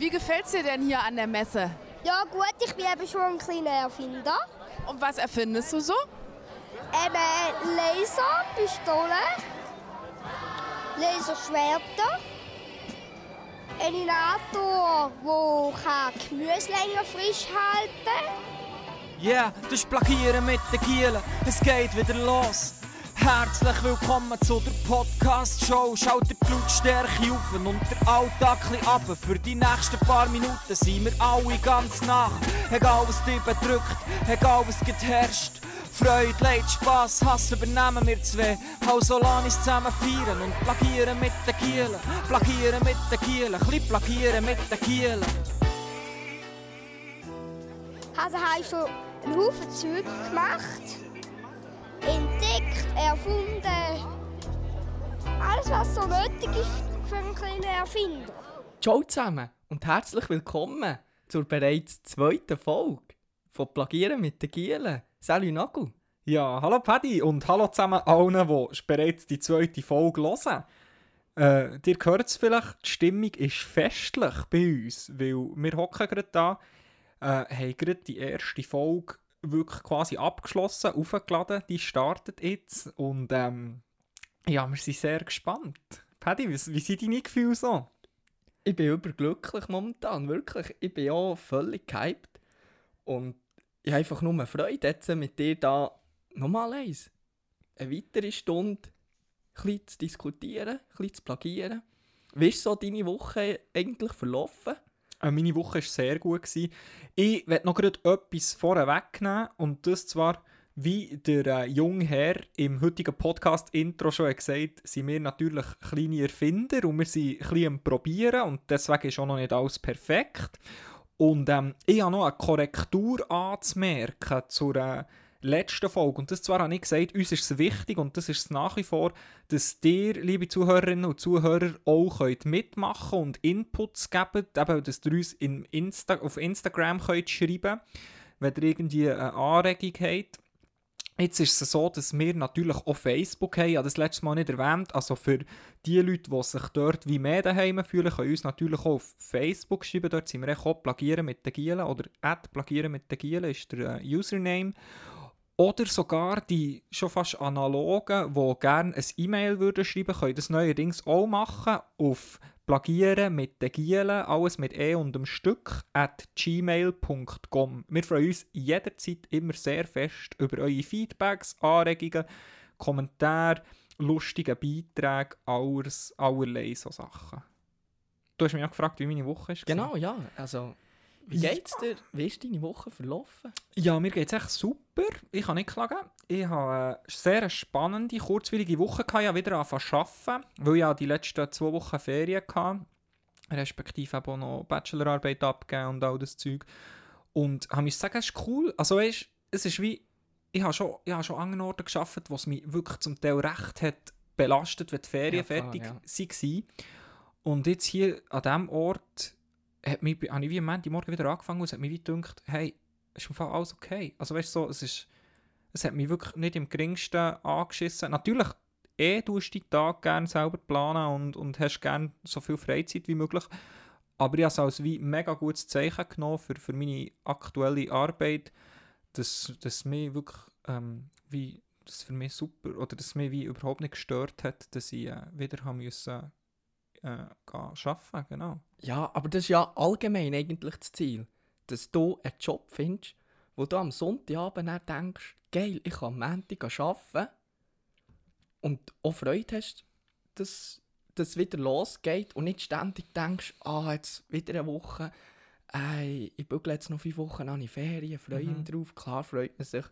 Wie gefällt es dir denn hier an der Messe? Ja gut, ich bin eben schon ein kleiner Erfinder. Und was erfindest du so? Eben Laser, Pistolen, Laserschwerter, Eliminator, der Gemüse länger frisch halten kann. Yeah, das ist Plagieren mit den Gielen. Es geht wieder los. Herzlich willkommen zu der Podcast-Show. Schaut die Blutstärke auf und der Alltag ab. Für die nächsten paar Minuten sind wir alle ganz nach. Egal was dich bedrückt, egal was herrscht. Freude, Leid, Spass, Hass übernehmen wir zwei. Lass uns zusammen feiern und plagieren mit den Kielen. Plagieren mit den Kielen, ein plagieren mit den Kielen. Also habe ich schon einen Haufen Zeug gemacht, entdeckt, erfunden. Alles, was so nötig ist für einen kleinen Erfinder. Ciao zusammen und herzlich willkommen zur bereits zweiten Folge von Plagieren mit den Gielen. Salut Nagel. Ja, hallo Paddy und hallo zusammen allen, die bereits die zweite Folge hören. Äh, dir hört es vielleicht, die Stimmung ist festlich bei uns, weil wir hocken gerade da, äh, haben gerade die erste Folge wirklich quasi abgeschlossen, aufgeladen, die startet jetzt und ähm, ja, wir sind sehr gespannt. Paddy, wie, wie sind deine Gefühle so? Ich bin überglücklich momentan, wirklich. Ich bin auch völlig gehypt und ich habe einfach nur Freude, jetzt mit dir da nochmal eins. Eine weitere Stunde ein zu diskutieren, ein zu plagieren. Wie ist so deine Woche eigentlich verlaufen? Äh, meine Woche war sehr gut. Gewesen. Ich werde noch gerade etwas vorwegnehmen und das zwar, wie der äh, junge Herr im heutigen Podcast-Intro schon gesagt hat, sind wir natürlich kleine Erfinder und wir sind ein bisschen am Probieren und deswegen ist auch noch nicht alles perfekt. Und ähm, ich habe noch eine Korrektur anzumerken zur äh, letzten Folge. Und das zwar habe ich gesagt, uns ist es wichtig und das ist es nach wie vor, dass ihr, liebe Zuhörerinnen und Zuhörer, auch könnt mitmachen und Inputs geben, eben, dass ihr uns in Insta auf Instagram könnt schreiben wenn ihr irgendwie eine Anregung habt. Jetzt ist es so, dass wir natürlich auch Facebook haben. Ich habe das letzte Mal nicht erwähnt. Also für die Leute, die sich dort wie mehr daheim fühlen, können uns natürlich auch auf Facebook schreiben. Dort sind wir auch Plagieren mit den Gielen oder Plagieren mit den Gielen ist der äh, Username. Oder sogar die schon fast analogen, die gerne ein E-Mail würden schreiben, können das neuerdings auch machen auf plagieren mit den Gielen, alles mit E und einem Stück, at gmail.com. Wir freuen uns jederzeit immer sehr fest über eure Feedbacks, Anregungen, Kommentare, lustige Beiträge, alles, allerlei so Sachen. Du hast mich auch gefragt, wie meine Woche ist. Genau, ja. Also, wie geht's dir? Wie ist deine Woche verlaufen? Ja, mir geht's echt super. Ich kann nicht klagen. Ich habe eine sehr spannende, kurzweilige Woche gehabt. Ich habe wieder angefangen zu arbeiten, weil ich die letzten zwei Wochen Ferien hatte. Respektive auch noch Bachelorarbeit abgegeben und all das Zeug. Und habe mich sagen, es ist cool. Also weißt, es ist wie, ich habe schon, ich habe schon an Orten gearbeitet, wo es mich wirklich zum Teil recht hat belastet, wenn die Ferien ja, klar, fertig ja. waren. Und jetzt hier an diesem Ort hat mich, habe ich wie am Montagmorgen wieder angefangen und es hat mich wie gedacht, hey, ist im Fall alles okay. Also weißt du, so, es ist, es hat mich wirklich nicht im geringsten angeschissen. Natürlich, eh du die Tag gerne selber planen und, und hast gerne so viel Freizeit wie möglich. Aber ich habe es als wie mega gutes Zeichen genommen für, für meine aktuelle Arbeit, dass, dass mich wirklich ähm, wie das für mich super oder dass mich wie überhaupt nicht gestört hat, dass ich äh, wieder haben müssen äh, arbeiten, genau. Ja, aber das ist ja allgemein eigentlich das Ziel, dass du einen Job findest, wo du am Sonntagabend denkst, geil, ich kann am Montag arbeiten und auch Freude hast, dass es wieder losgeht und nicht ständig denkst, ah, jetzt wieder eine Woche, ey, ich bügle jetzt noch fünf Wochen an die Ferien, freue mhm. mich drauf, klar freut man sich,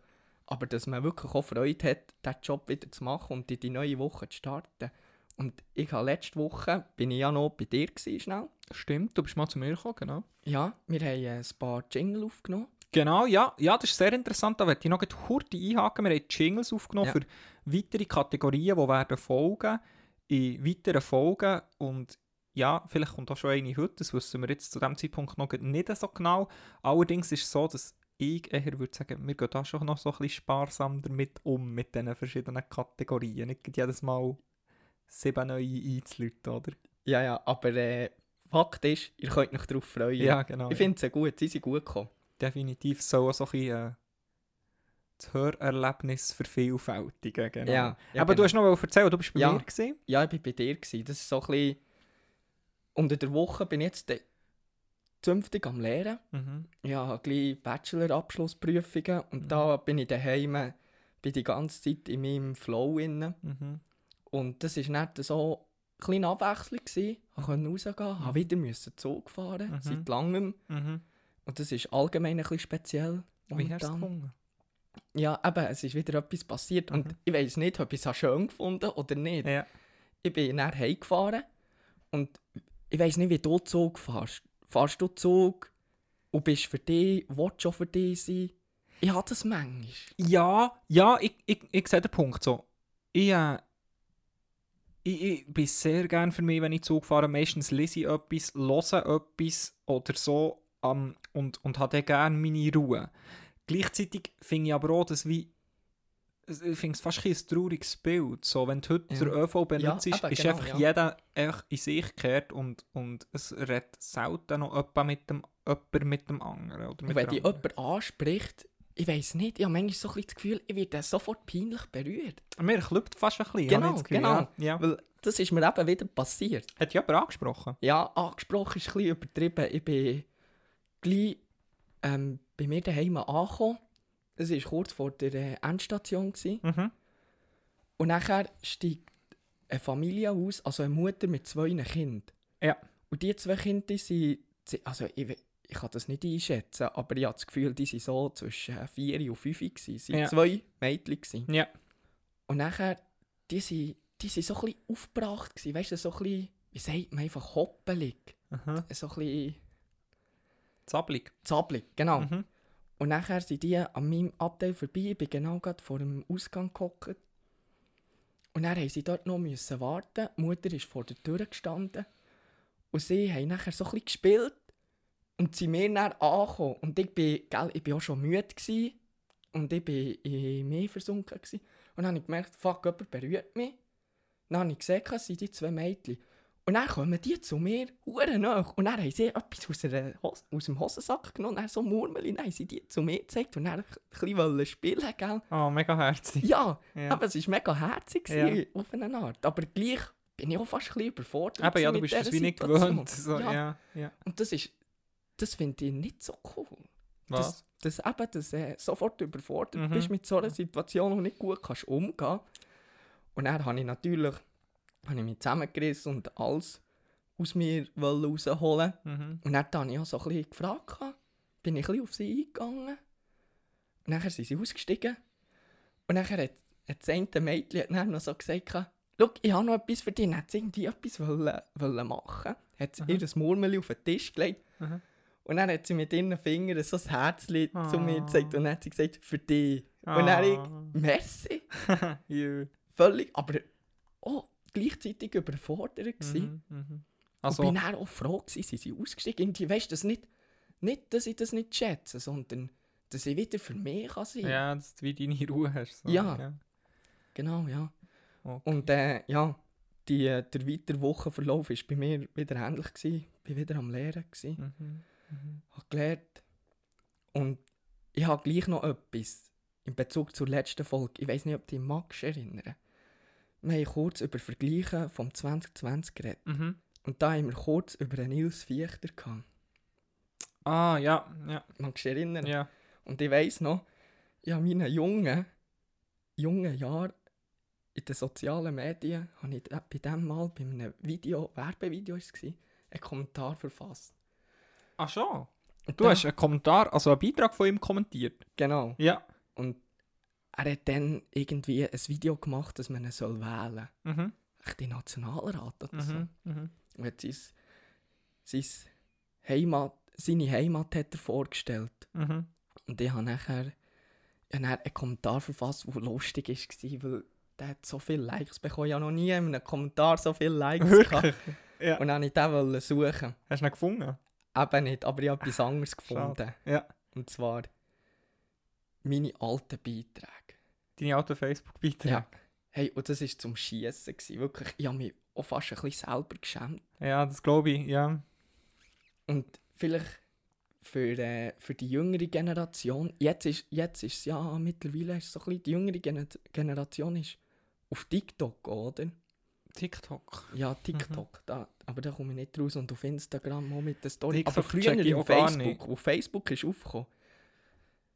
aber dass man wirklich auch Freude hat, diesen Job wieder zu machen und in die neue Woche zu starten. Und ich habe letzte Woche, bin ich ja noch bei dir gewesen, schnell. Stimmt, du bist mal zu mir gekommen, genau. Ja, wir haben ein paar Jingle aufgenommen. Genau, ja, ja, das ist sehr interessant. Da werde ich noch kurz einhaken. Wir haben Jingles aufgenommen ja. für weitere Kategorien, die werden folgen in weiteren Folgen. Und ja, vielleicht kommt auch schon eine heute, das wissen wir jetzt zu diesem Zeitpunkt noch nicht so genau. Allerdings ist es so, dass ich eher würde sagen, wir gehen da schon noch so ein bisschen sparsam damit um, mit diesen verschiedenen Kategorien. Nicht jedes Mal sieben neue einzuläuten, oder? Ja, ja, aber äh, Fakt ist, ihr könnt euch darauf freuen. Ja, genau. Ich finde sie gut, sie sind gut gekommen. definitiv so, so ein bisschen äh, das Hörerlebnis vervielfältigen. Genau. Ja, ja, Aber du genau. hast noch erzählt, du bist bei Ja. mir gewesen. Ja, ich war bei dir. Gewesen. Das ist so ein bisschen... Unter der Woche bin ich jetzt zünftig am Lehren. Mhm. Ja, gleich Bachelor-Abschlussprüfungen und Mhm. da bin ich daheim, bin die ganze Zeit in meinem Flow inne. Mhm. Und das war nicht so eine kleine Abwechslung. gewesen. Ich konnte rausgehen, habe wieder müssen Zug fahren, Mhm. seit langem. Mhm. Und das ist allgemein ein bisschen speziell. Wie hast du? Ja, eben, es ist wieder etwas passiert. Und Mhm. ich weiß nicht, ob ich es schön gefunden oder nicht. Ja. Ich bin dann heimgefahren und ich weiß nicht, wie du Zug fährst. Fahrst du Zug und bist für dich, willst schon für dich sein? Ich habe das manchmal. Ja, ja, ich, ich, ich sehe den Punkt so. Ich, äh, ich, ich bin sehr gern für mich, wenn ich Zug fahre. Meistens lese ich etwas, höre etwas oder so ähm, und, und habe dann gerne meine Ruhe. Gleichzeitig finde ich aber auch, dass wie ich finde es fast ein, ein trauriges Bild. So, wenn du heute Ja. den ÖV benutzt, Ja, ist, eben, ist genau, einfach ja. jeder einfach in sich gekehrt und, und es redet selten noch jemand mit dem, jemand mit dem anderen. Oder Und mit wenn dich jemand anspricht, ich weiß nicht, ich habe manchmal so ein bisschen das Gefühl, ich werde sofort peinlich berührt. Mir klopft fast ein bisschen. Genau, Gefühl, genau. Ja. Weil das ist mir eben wieder passiert. Hat jemand angesprochen? Ja, angesprochen ist ein bisschen übertrieben. Ich bin gleich ähm, bei mir daheim angekommen. Es war kurz vor der äh, Endstation. Gewesen. Mhm. Und nachher steigt eine Familie aus, also eine Mutter mit zwei Kindern. Ja. Und die zwei Kinder sind, also ich, ich kann das nicht einschätzen, aber ich habe das Gefühl, die waren so zwischen 4 und 5 gewesen. Es waren Ja. zwei Mädchen. Gewesen. Ja. Und nachher, die sind, die sind so ein bisschen aufgebracht gewesen, weißt du, so ein bisschen, wie sagt man, einfach hoppelig. Aha. So ein bisschen Zappelig. zappelig, genau. Mhm. Und nachher sind die an meinem Abteil vorbei. Ich bin genau gerade vor dem Ausgang gehockt. Und dann mussten sie dort noch müssen warten. Die Mutter ist vor der Tür gestanden. Und sie haben nachher so ein bisschen gespielt. Und sind mir dann angekommen. Und ich bin, gell, ich bin auch schon müde. Gewesen. Und ich bin in mir versunken. Gewesen. Und dann habe ich gemerkt, fuck, jemand berührt mich. Dann habe ich gesehen, es sind die zwei Mädchen. Und dann kommen die zu mir, hure nach. Und dann haben sie etwas aus, einer Hose, aus dem Hosensack genommen, dann so Murmeli, dann haben sie die zu mir gezeigt und dann ein bisschen spielen, gell? Oh, mega herzig. Ja, Ja. aber es war mega herzig Ja. auf eine Art. Aber gleich bin ich auch fast ein bisschen überfordert Eben, ja, du bist das wie nicht gewöhnt. So, ja. ja. Ja, Und das ist, das finde ich nicht so cool. Was? Das, das eben, dass äh, sofort überfordert Mhm. bist mit so einer Situation und nicht gut kannst umgehen. Und dann habe ich natürlich habe ich mich zusammengerissen und alles aus mir rausholen. Mhm. Und dann habe ich auch so ein bisschen gefragt, bin ich ein bisschen auf sie eingegangen. Und dann sind sie ausgestiegen. Und dann hat, hat das eine Mädchen hat dann noch so gesagt, «Schau, ich habe noch etwas für dich.» Dann hat sie irgendwie etwas wollen, wollen machen. Hat sie Aha. ihr Murmeli auf den Tisch gelegt. Aha. Und dann hat sie mit ihren Fingern so ein Herzchen zu mir Ah. gezeigt. Und dann hat sie gesagt, «Für dich.» Und dann ich, Ah. «Merci.» Jö. Völlig, aber auch gleichzeitig überfordert gewesen. Mhm. Mhm. Also, und bin dann auch froh gewesen, sie sind ausgestiegen. Irgendwie, weißt du, das nicht, nicht, dass ich das nicht schätze, sondern dass ich wieder für mich kann sein ja, dass du wie deine Ruhe hast. So. Ja. Genau, ja. Okay. Und äh, ja, die, der weitere Wochenverlauf war bei mir wieder ähnlich. Gewesen. Ich war wieder am Lehren. Gewesen. Mhm. Mhm. habe gelernt. Und ich habe gleich noch etwas in Bezug zur letzten Folge. Ich weiß nicht, ob du dich magst erinnern. Wir haben kurz über Vergleichen vom 2020 geredet. Mhm. Und da haben wir kurz über Nils Fichter gehabt. Ah, ja, ja, Magst du dich erinnern? ja. Und ich weiss noch, ich habe meinen jungen, jungen Jahren in den sozialen Medien, habe ich bei dem Mal, bei einem Video, Werbevideo war es, einen Kommentar verfasst. Ach schon. Und Du da- hast einen Kommentar, also einen Beitrag von ihm kommentiert. Genau. Ja. Und er hat dann irgendwie ein Video gemacht, dass man ihn soll wählen soll. Mhm. Den Nationalrat oder so. Mhm. Mhm. Und hat sein, sein Heimat, seine Heimat hat er vorgestellt. Mhm. Und ich habe nachher, ich habe dann einen Kommentar verfasst, der lustig war, weil der hat so viele Likes bekommen. Ich habe noch nie in einem Kommentar so viele Likes gehabt. Ja. Und dann wollte ich den suchen. Hast du ihn gefunden? Eben nicht, aber ich habe etwas anderes gefunden. Ja. Und zwar meine alten Beiträge. Deine alten Facebook-Beiträge? Ja. Hey, und das war zum Schiessen. Wirklich, ich habe mich auch fast ein bisschen selber geschämt. Ja, das glaube ich, ja. Und vielleicht für, äh, für die jüngere Generation, jetzt ist, jetzt ist es ja mittlerweile ist so ein bisschen, die jüngere Gen Generation ist auf TikTok, oder? TikTok. Ja, TikTok, da, aber da komme ich nicht raus und auf Instagram auch mit der Story. TikTok aber früher check ich auf Facebook, wo Facebook ist aufgekommen,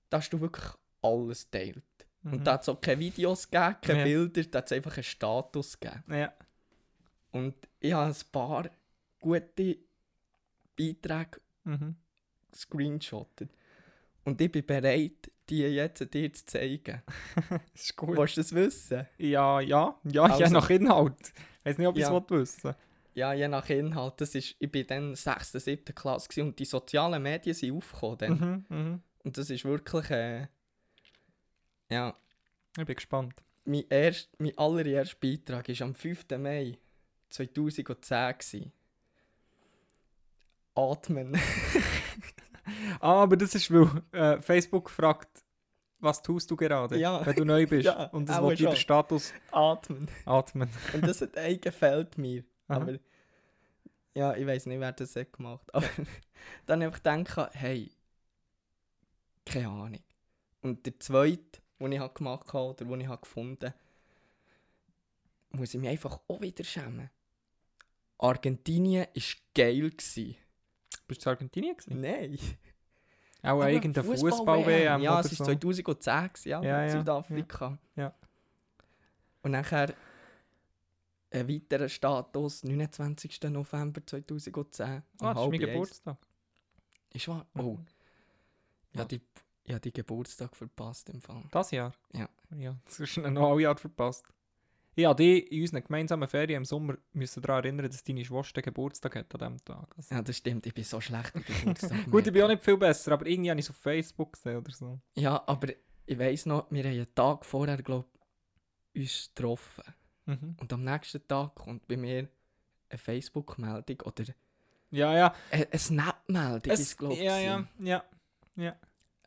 da hast du wirklich alles teilt. Mhm. Und da hat es auch keine Videos gegeben, keine Ja. Bilder, da hat es einfach einen Status gegeben. Ja. Und ich habe ein paar gute Beiträge Mhm. gescreenshottet. Und ich bin bereit, die jetzt dir zu zeigen. Das ist gut. Willst du das wissen? Ja, ja, ja, je Also- nach Inhalt. Ich weiß nicht, ob ich es Ja. wissen Ja, je nach Inhalt. Das ist, ich bin dann 6., 7. Klasse gewesen und die sozialen Medien sind aufgekommen. Dann. mhm, mhm. Und das ist wirklich... Äh, ja, Ich bin gespannt. mein, erst, mein allererster Beitrag war am 5. Mai 2010. Gewesen. Atmen. Ah, aber das ist, weil äh, Facebook fragt, was tust du gerade, Ja. wenn du neu bist. Ja, Und das dir der. Status Atmen. atmen. Und das hat eigentlich gefällt mir. Aha. Aber ja, ich weiß nicht, wer das hat gemacht Aber dann einfach denken, hey, keine Ahnung. Und der zweite, den ich gemacht habe oder den ich gefunden habe, muss ich mich einfach auch wieder schämen. Argentinien war geil. Gewesen. Bist du in Argentinien gewesen? Nein. Auch Aber irgendeine Fußball-WM. Ja, es war so. 2010, gewesen, ja, Ja, in ja, Südafrika. ja. Und nachher ein weiterer Status, 29. November 2010. um Ah, das ist mein. Geburtstag. Ist wahr? Oh, Mhm. ja, Was? die, ja, die Geburtstag verpasst im Fall. Das Jahr? Ja. Ja, das ist noch ein Jahr verpasst. Ich habe dich in unseren gemeinsamen Ferien im Sommer müssen daran erinnern, dass deine Schwester Geburtstag hat an diesem Tag. Also, Ja, das stimmt, ich bin so schlecht im Geburtstag. Gut, ich bin auch nicht viel besser, aber irgendwie habe ich es auf Facebook gesehen oder so. Ja, aber ich weiss noch, wir haben einen Tag vorher, glaube uns getroffen. Mhm. Und am nächsten Tag kommt bei mir eine Facebook-Meldung oder Ja, ja. eine, eine Snap-Meldung, ist glaube ich. ja, ja, ja.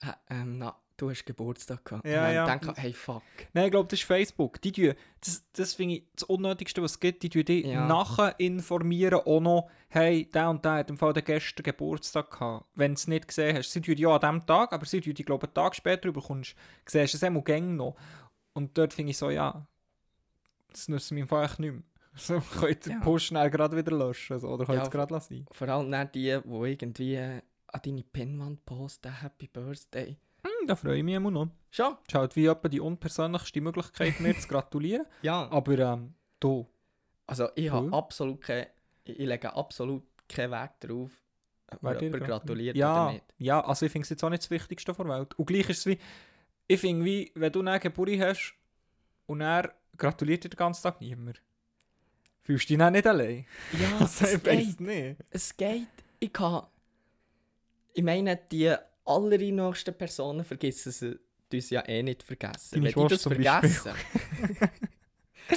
Äh, ähm, na, du hast Geburtstag gehabt. Ja, und dann ja. denke ich, hey, fuck. Nein, ich glaube, das ist Facebook. Die tun, das das finde ich das Unnötigste, was es gibt. Die tun dich Ja. nachher informieren auch noch, hey, der und der hat im Fall der gestern Geburtstag gehabt. Wenn du es nicht gesehen hast. Sie tun ja an diesem Tag, aber sie tun dich, glaube ich, einen Tag später überkommst, siehst du es immer gäng noch. Und dort finde ich so, ja, das nützt mir im Fall echt nicht mehr. So, könnt ihr Ja. den Push schnell gerade wieder löschen. So, oder könnt ihr Ja, es gerade lassen. Vor allem dann die, die irgendwie äh, an deine Pinwand posten, Happy Birthday. Hm, da freue ich mich immer noch. Schon? Ist halt wie etwa die unpersönlichste Möglichkeit, mir zu gratulieren. Ja. Aber ähm, du. Also ich habe absolut kein, ich lege absolut keinen Wert darauf, ob Wer dir jemand gra- gratuliert ja, oder nicht. Ja, also ich finde es jetzt auch nicht das Wichtigste der Welt. Und gleich ist es wie, ich finde wie, wenn du eine Geburt hast und er gratuliert dir den ganzen Tag niemand. Fühlst du dich dann nicht allein? Ja, Also, es ich geht. nicht. Es geht. Ich kann... Ich meine, die allernächsten Personen vergessen sie uns ja eh nicht vergessen. Deine Wenn die das vergessen...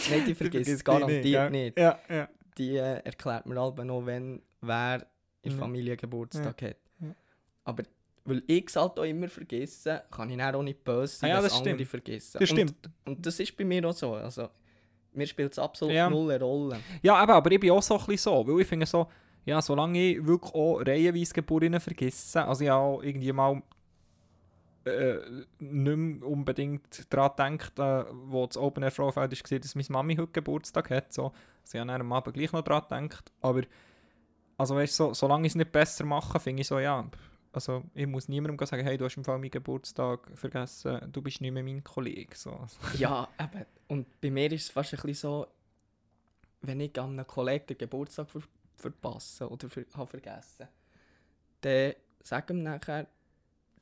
Nein, die vergessen es garantiert nicht, nicht. Ja, ja. Die äh, erklärt mir alle noch, wenn wer in der Ja. Familie Geburtstag hat. Ja. Aber weil ich es halt auch immer vergesse, kann ich dann auch nicht böse sein, Ah ja, wenn das andere stimmt. vergessen. Das Und- stimmt. Und das ist bei mir auch so. Also, mir spielt es absolut null Rolle. Ja, eben, aber ich bin auch so ein bisschen so, weil ich finde so, ja, solange ich wirklich auch reihenweise Geburten vergesse, also ich auch irgendwie mal äh, nicht mehr unbedingt daran gedacht, äh, wo das Open Air Frauenfeld war, dass meine Mami heute Geburtstag hat, so. Also ich dann am Abend gleich noch daran gedacht, aber also weißt, so, solange ich es nicht besser mache, finde ich so, ja, also ich muss niemandem sagen, hey, du hast im Fall meinen Geburtstag vergessen, du bist nicht mehr mein Kollege, so. Ja, eben. Und bei mir ist es fast ein bisschen so, wenn ich an einem Kollegen den Geburtstag ver verpasse oder ver habe vergessen, dann ich ihm nachher,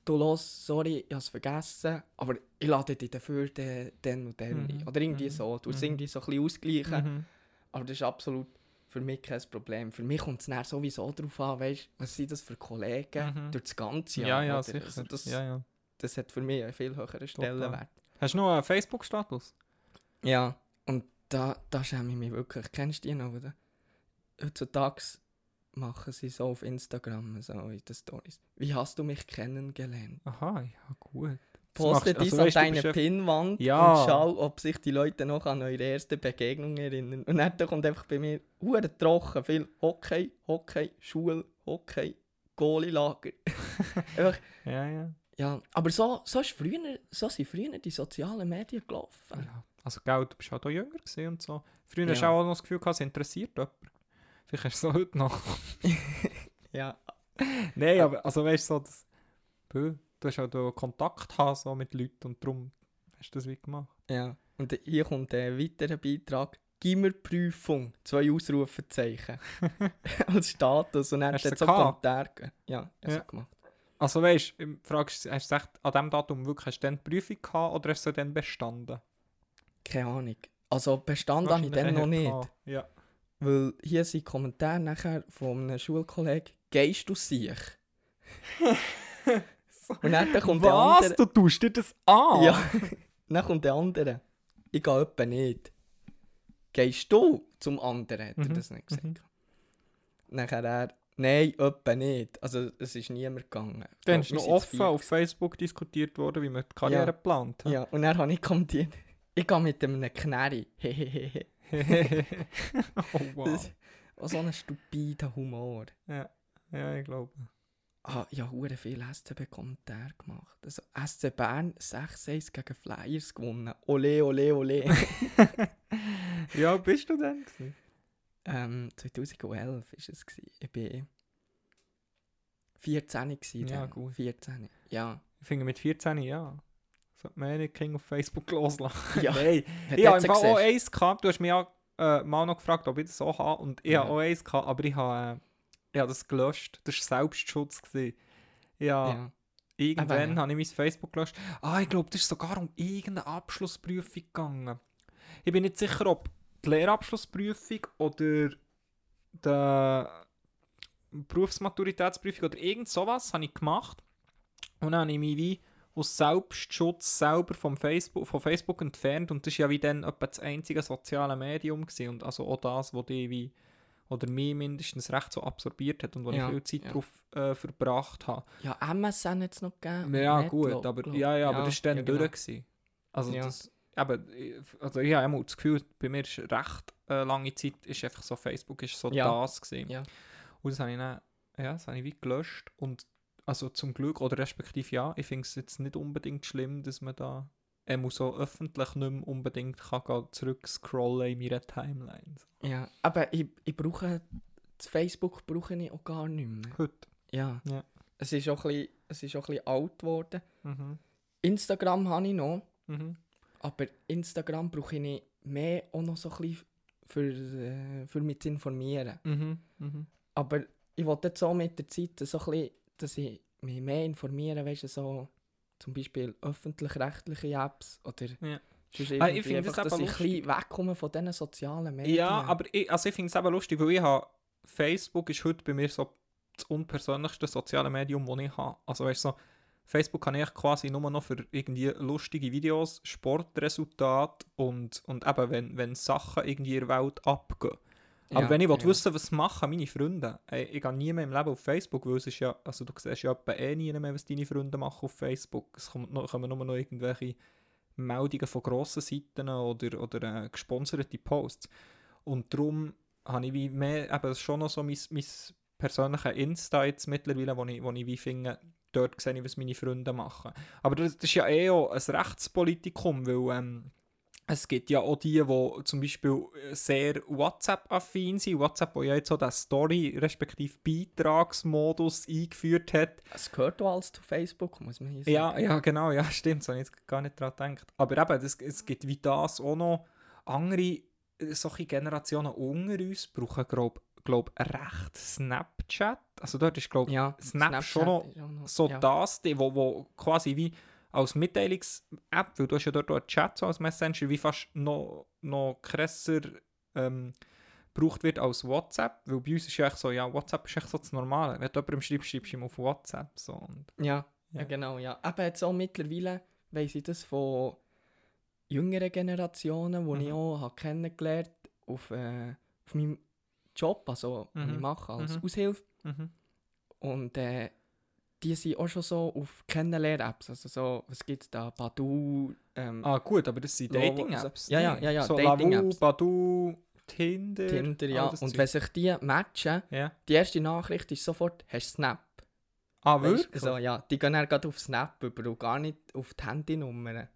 du los, sorry, ich habe es vergessen, aber ich lade dich dafür den, den und den Mhm, ein. Oder irgendwie mhm, so. Du es mhm. irgendwie so ein bisschen ausgleichen. Mhm. Aber das ist absolut für mich kein Problem. Für mich kommt es sowieso darauf an, weißt, was sind das für Kollegen Mhm. durch das ganze Ja, Jahr. ja, oder? sicher. Also das, ja, ja. das hat für mich einen viel höheren Stellenwert. Hast du noch einen Facebook-Status? Ja, und da, da schäme ich mich wirklich. Kennst du die noch, oder? Heutzutage machen sie so auf Instagram, so in den Stories. Wie hast du mich kennengelernt? Aha, ja, gut. Poste dies also an deine bist ja- und schau, ob sich die Leute noch an eure erste Begegnung erinnern. Und dann kommt einfach bei mir hure trocken viel Hockey, Hockey, Schule, Hockey, Goalie-Lager. Einfach, Ja, ja. ja, aber so, so, ist früher, so sind früher die sozialen Medien gelaufen. ja. Also, gell, du bist halt auch jünger und so. Früher Ja. hast du auch noch das Gefühl gehabt, es interessiert jemand. Vielleicht hast du es so heute noch. Ja, Nein, aber also weißt du, so, das, du hast auch Kontakt haben, so mit Leuten und darum hast du das wie gemacht. ja. Und hier kommt ein weiterer Beitrag. Gimmerprüfung, zwei Ausrufezeichen. Als Status. Und dann Hast hat es so? Kommentare. Ja, ich Ja. gemacht. Also weißt du, fragst du, hast du echt an diesem Datum wirklich hast du dann die Prüfung gehabt oder hast du dann bestanden? Keine Ahnung. Also bestanden habe ich dann noch nicht. Ja. Weil hier sind Kommentare nachher von einem Schulkollegen, gehst du sich? Und dann kommt der Was? andere. Du tust dir das an? Ja, dann kommt der andere. Ich gehe etwa nicht. Gehst du zum anderen? Hat er Mhm, das nicht gesagt. mhm. Nachher er, nein, etwa nicht. Also es ist niemand gegangen. Dann ist noch offen auf Facebook diskutiert worden, wie man die Karriere Ja. geplant hat. Ja, und dann habe ich kommentiert, ich gehe mit einem Knärri. Hehehe. oh wow. Das- so ein stupider Humor. Ja, ja ich glaube. Ah, habe hure viele SCB-Kommentare gemacht. Also SC Bern 6-1 gegen Flyers gewonnen. Ole, ole, ole. Ja, bist du denn? gewesen? ähm, 2011 war es. Gewesen. Ich war 14 gewesen. Ja, gut. 14. Ja. Ich finde mit 14 ja. Sollte man eh nicht King auf Facebook loslassen. Ja. Nein. Ich habe Fall auch eins gehabt. Du hast mich ja äh, mal noch gefragt, ob ich das auch habe. Und ich Ja. habe auch eins gehabt, aber ich habe, äh, ich habe das gelöscht. Das war Selbstschutz. Gewesen. Ja, Ja. irgendwann ja. habe ich mein Facebook gelöscht. Ah, ich glaube, das ist sogar um irgendeine Abschlussprüfung gegangen. Ich bin nicht sicher, ob die Lehrabschlussprüfung oder die Berufsmaturitätsprüfung oder irgend sowas habe ich gemacht. Und dann habe ich mich wie aus Selbstschutz selber vom Facebook, von Facebook entfernt und das war ja wie dann etwa das einzige soziale Medium gewesen. und also auch das, wo die wie oder mich mindestens recht so absorbiert hat und wo Ja, ich viel Zeit ja. drauf äh, verbracht habe. Ja, MSN hat es noch gegeben. Ja, Netlo, gut, aber, ja, ja, aber das war dann ja, genau. durch. Gewesen. Also, Ja. das, eben, ich- also ich habe immer das Gefühl, bei mir ist recht äh, lange Zeit ist einfach so, Facebook ist so Ja. das gewesen. Ja. Und das habe ich dann, ja, das habe ich wie gelöscht und also zum Glück, oder respektive ja, ich finde es jetzt nicht unbedingt schlimm, dass man da er muss so öffentlich nicht mehr unbedingt kann gehen, zurück scrollen in meiner Timeline. Ja, aber ich, ich brauche, das Facebook brauche ich auch gar nicht mehr. Gut. Ja. Ja. Es ist auch ein bisschen, es ist auch ein alt geworden. Mhm. Instagram habe ich noch, Mhm. aber Instagram brauche ich nicht mehr auch noch so ein bisschen für, äh, für mich zu informieren. Mhm. Mhm. Aber ich wollte jetzt so mit der Zeit so ein bisschen, dass ich mich mehr informiere, weißt du, so zum Beispiel öffentlich-rechtliche Apps oder Ja. Ah, ich finde das dass eben ich wegkomme von diesen sozialen Medien. Ja, aber ich, also ich finde es eben lustig, weil ich habe, Facebook ist heute bei mir so das unpersönlichste soziale Medium, das ich habe. Also weißt du, so, Facebook kann ich quasi nur noch für irgendwie lustige Videos, Sportresultate und, und eben, wenn, wenn Sachen irgendwie in der Welt abgehen. Aber Ja, wenn ich ja. wissen was machen meine Freunde, ey, ich gehe nie mehr im Leben auf Facebook, weil es ist ja, also du siehst ja eh nie mehr, was deine Freunde machen auf Facebook. Es kommt noch, kommen nur noch irgendwelche Meldungen von grossen Seiten oder, oder äh, gesponserte Posts. Und darum habe ich wie mehr, eben schon noch so mein, mein persönliches Insta jetzt mittlerweile, wo ich, wo ich wie finde, dort sehe ich, was meine Freunde machen. Aber das, das ist ja eh auch ein Rechtspolitikum, weil ähm, es gibt ja auch die, die zum Beispiel sehr WhatsApp-affin sind. WhatsApp, wo ja jetzt so den Story- respektive Beitragsmodus eingeführt hat. Es gehört auch alles zu Facebook, muss man hier sagen. Ja, ja, genau, ja, stimmt, so habe ich jetzt gar nicht daran gedacht. Aber eben, das, es gibt wie das auch noch andere äh, solche Generationen unter uns brauchen, glaube glaub, recht Snapchat. Also dort ist, glaube ja Snap schon noch noch so ja. das, die, wo, wo quasi wie als Mitteilungs-App, weil du hast ja dort auch einen Chat so als Messenger, wie fast noch, noch krasser ähm, gebraucht wird als WhatsApp, weil bei uns ist ja echt so, ja, WhatsApp ist echt so das Normale. Wenn du jemandem schreibst, schreibst du ihm auf WhatsApp. So. Und, Ja, Ja. ja. genau, ja. Aber jetzt auch mittlerweile weiss ich das von jüngeren Generationen, die ich Mhm. auch habe kennengelernt auf, äh, auf meinem Job, also was ich Mhm. mache als Mhm. Aushilfe. mhm. Und äh, die sind auch schon so auf Kennenlern-Apps, also so, was gibt es da, Badu, ähm, Ah, gut, aber das sind Dating-Apps. Ja, ja, ja, ja, So Dating-Apps. Badu, Tinder. Tinder, ja. das Und Zeug. wenn sich die matchen, Ja, die erste Nachricht ist sofort, hast du Snap? Ah, wirklich? So, ja, die gehen dann gerade auf Snap über und gar nicht auf die Handynummern.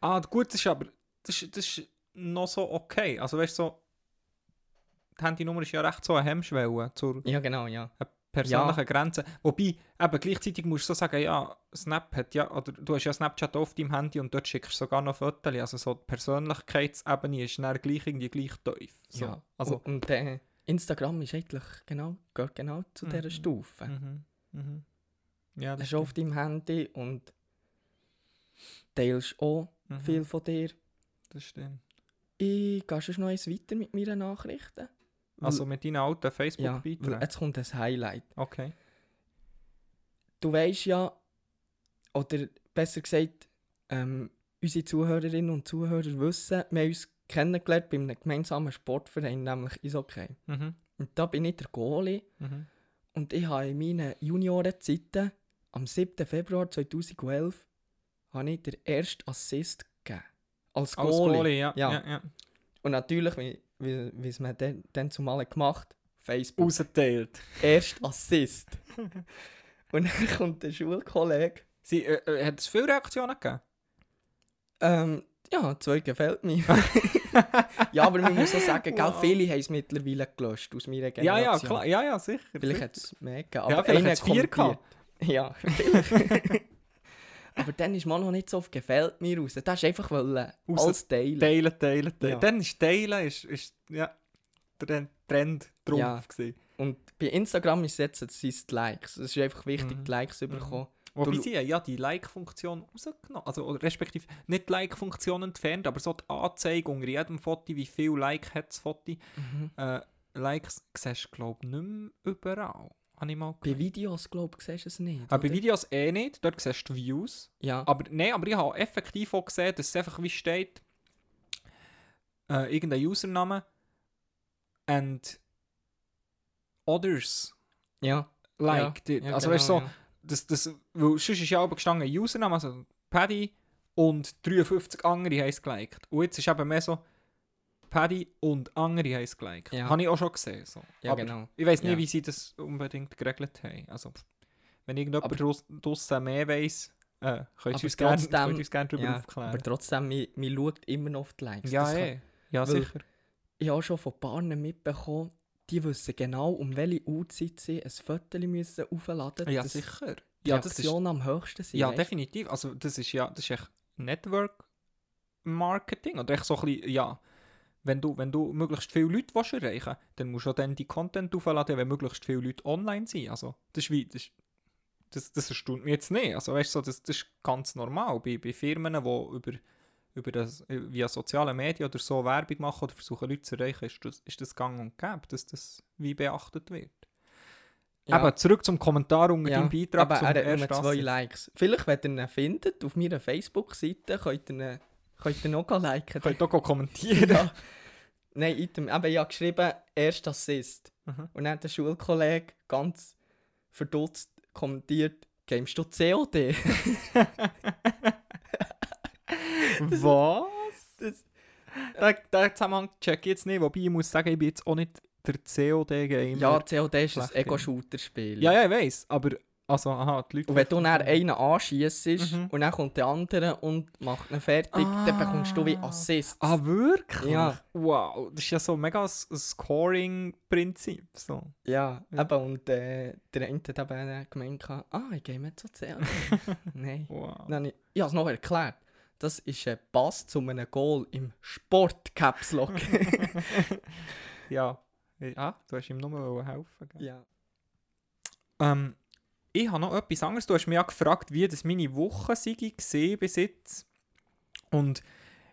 Ah, gut, das ist aber das ist, das ist noch so okay. Also weißt du, so, die Handynummer ist ja recht so eine Hemmschwelle zur Ja, genau, ja. Persönlichen Grenze. Wobei, eben gleichzeitig musst du so sagen, ja, Snap hat ja, oder du hast ja Snapchat auf deinem Handy und dort schickst du sogar noch Fotos. Also so die Persönlichkeitsebene ist dann gleich irgendwie gleich tief. So. ja. Also, und und äh, Instagram ist eigentlich genau, gehört genau zu dieser Mhm. Stufe. mhm, mhm. Ja, das Hast auf stimmt. deinem Handy und teilst auch Mhm, viel von dir. Das stimmt. Ich gehe schon noch eins weiter mit meinen Nachrichten. Also mit deinen alten ja, Facebook-Beiträgen? jetzt kommt ein Highlight. Okay. Du weißt ja, oder besser gesagt, ähm, unsere Zuhörerinnen und Zuhörer wissen, wir haben uns kennengelernt bei einem gemeinsamen Sportverein, nämlich Eishockey. Mhm. Und da bin ich der Goalie Mhm. und ich habe in meinen Juniorenzeiten am 7. Februar 2011 habe ich den ersten Assist gegeben. Als Als Goalie. Goalie, ja. Ja. ja. ja. Und natürlich, wie, wie, wie es man dann, dann zumal gemacht Facebook. Ausgeteilt. Erst Assist. und dann kommt der Schulkollege. Sie, äh, äh, hat es viele Reaktionen gegeben? Ähm, ja, zwei gefällt mir. ja, aber man muss auch sagen, gell, Wow. viele haben es mittlerweile gelöscht aus meiner Ja, Generation. ja, klar. Ja, ja, sicher. Vielleicht hat es mehr gegeben. Ja, vielleicht einer hat's vier kommentiert. Ja, vielleicht. aber dann ist man noch nicht so auf gefällt mir raus. Das ist einfach wollen, alles teilen. Teilen, teilen, teilen. Ja. Dann ist Teilen ist, ist ja, der Trend drauf Ja. gewesen. Und bei Instagram ist es jetzt, sind die Likes. Es ist einfach wichtig, Mhm. die Likes zu bekommen. Wobei Du- sie ja die Like-Funktion rausgenommen. Also, respektive nicht die Like-Funktion entfernt, aber so die Anzeige unter jedem Foto, wie viel Like hat das Foto. Mhm. Äh, Likes siehst du, glaube ich, nicht mehr überall. Habe ich mal Bei. Videos, glaube ich, siehst du es nicht. Aber bei oder? Videos eh nicht, dort siehst du Views. Ja. Aber nein, aber ich habe effektiv auch gesehen, dass es einfach wie steht, äh, irgendein Username and others ja. liked ja, it. ja, also genau, weißt du, so, ja. das, das, weil sonst ist ja aber gestanden Username, also Paddy und 53 andere haben es geliked. Und jetzt ist eben mehr so Paddy und andere haben es geliked. Ja. Habe ich auch schon gesehen. So. Ja, aber genau. Ich weiß nicht, Ja. wie sie das unbedingt geregelt haben. Also, wenn irgendjemand Aber- draus- draussen mehr weiss, äh, könnt ihr uns gerne gerne darüber Ja, aufklären. aber trotzdem, man, man schaut immer noch auf die Likes. ja, Das kann- eh. ja, sicher. Ich habe auch schon von Paaren mitbekommen, die wissen genau, um welche Uhrzeit sie ein Foto müssen aufladen müssen. Ja, sicher. Die Ja, das ist, Reaktionen am höchsten sind. ja, weisst? definitiv. Also, das ist ja, das ist echt Network Marketing. Oder echt so ein bisschen, ja, wenn du, wenn du möglichst viele Leute willst erreichen dann musst du auch dann die Content aufladen, wenn möglichst viele Leute online sind. Also, das ist wie, das, das, das erstaunt mich jetzt nicht. Also, weißt du, so, das, das ist ganz normal. Bei, bei Firmen, die über, über das, via soziale Medien oder so Werbung machen oder versuchen, Leute zu erreichen, ist das, ist das gang und gäbe, dass das wie beachtet wird. Ja. Aber zurück zum Kommentar unter Ja, deinem Beitrag aber er hat nur zwei. Likes. Vielleicht, wenn ihr ihn findet, auf meiner Facebook-Seite, könnt ihr ihn, könnt ihr auch liken. Könnt ihr auch kommentieren. ja. Nein, Item. Aber ich habe geschrieben, erst Assist. Mhm. Und dann hat der Schulkollege ganz verdutzt kommentiert, gamest du COD? Was? Das- Den, den Zusammenhang check ich jetzt nicht, wobei ich muss sagen, ich bin jetzt auch nicht der COD-Gamer. ja, COD ist ein Ego-Shooter-Spiel. ja, ja, ich weiss, aber also, aha, die Leute... Und wenn du dann einen anschießt Mhm. und dann kommt der andere und macht ihn fertig, dann bekommst du wie Ah. Assist. Ah, wirklich? Ja. Wow, das ist ja so mega ein Scoring-Prinzip. So. Ja, Ja. eben, und äh, der eine hat eben gemeint, ah, ich gehe mit so COD. Nein. Wow. Dann, ich ich habe es noch erklärt. Das ist ein Pass zu einem Goal im Sport Caps Lock. ja. Ah, du hast ihm nur helfen gell? ja. Ähm, ich habe noch etwas anderes. Du hast mich ja gefragt, wie das meine Woche gesehen bis jetzt. Und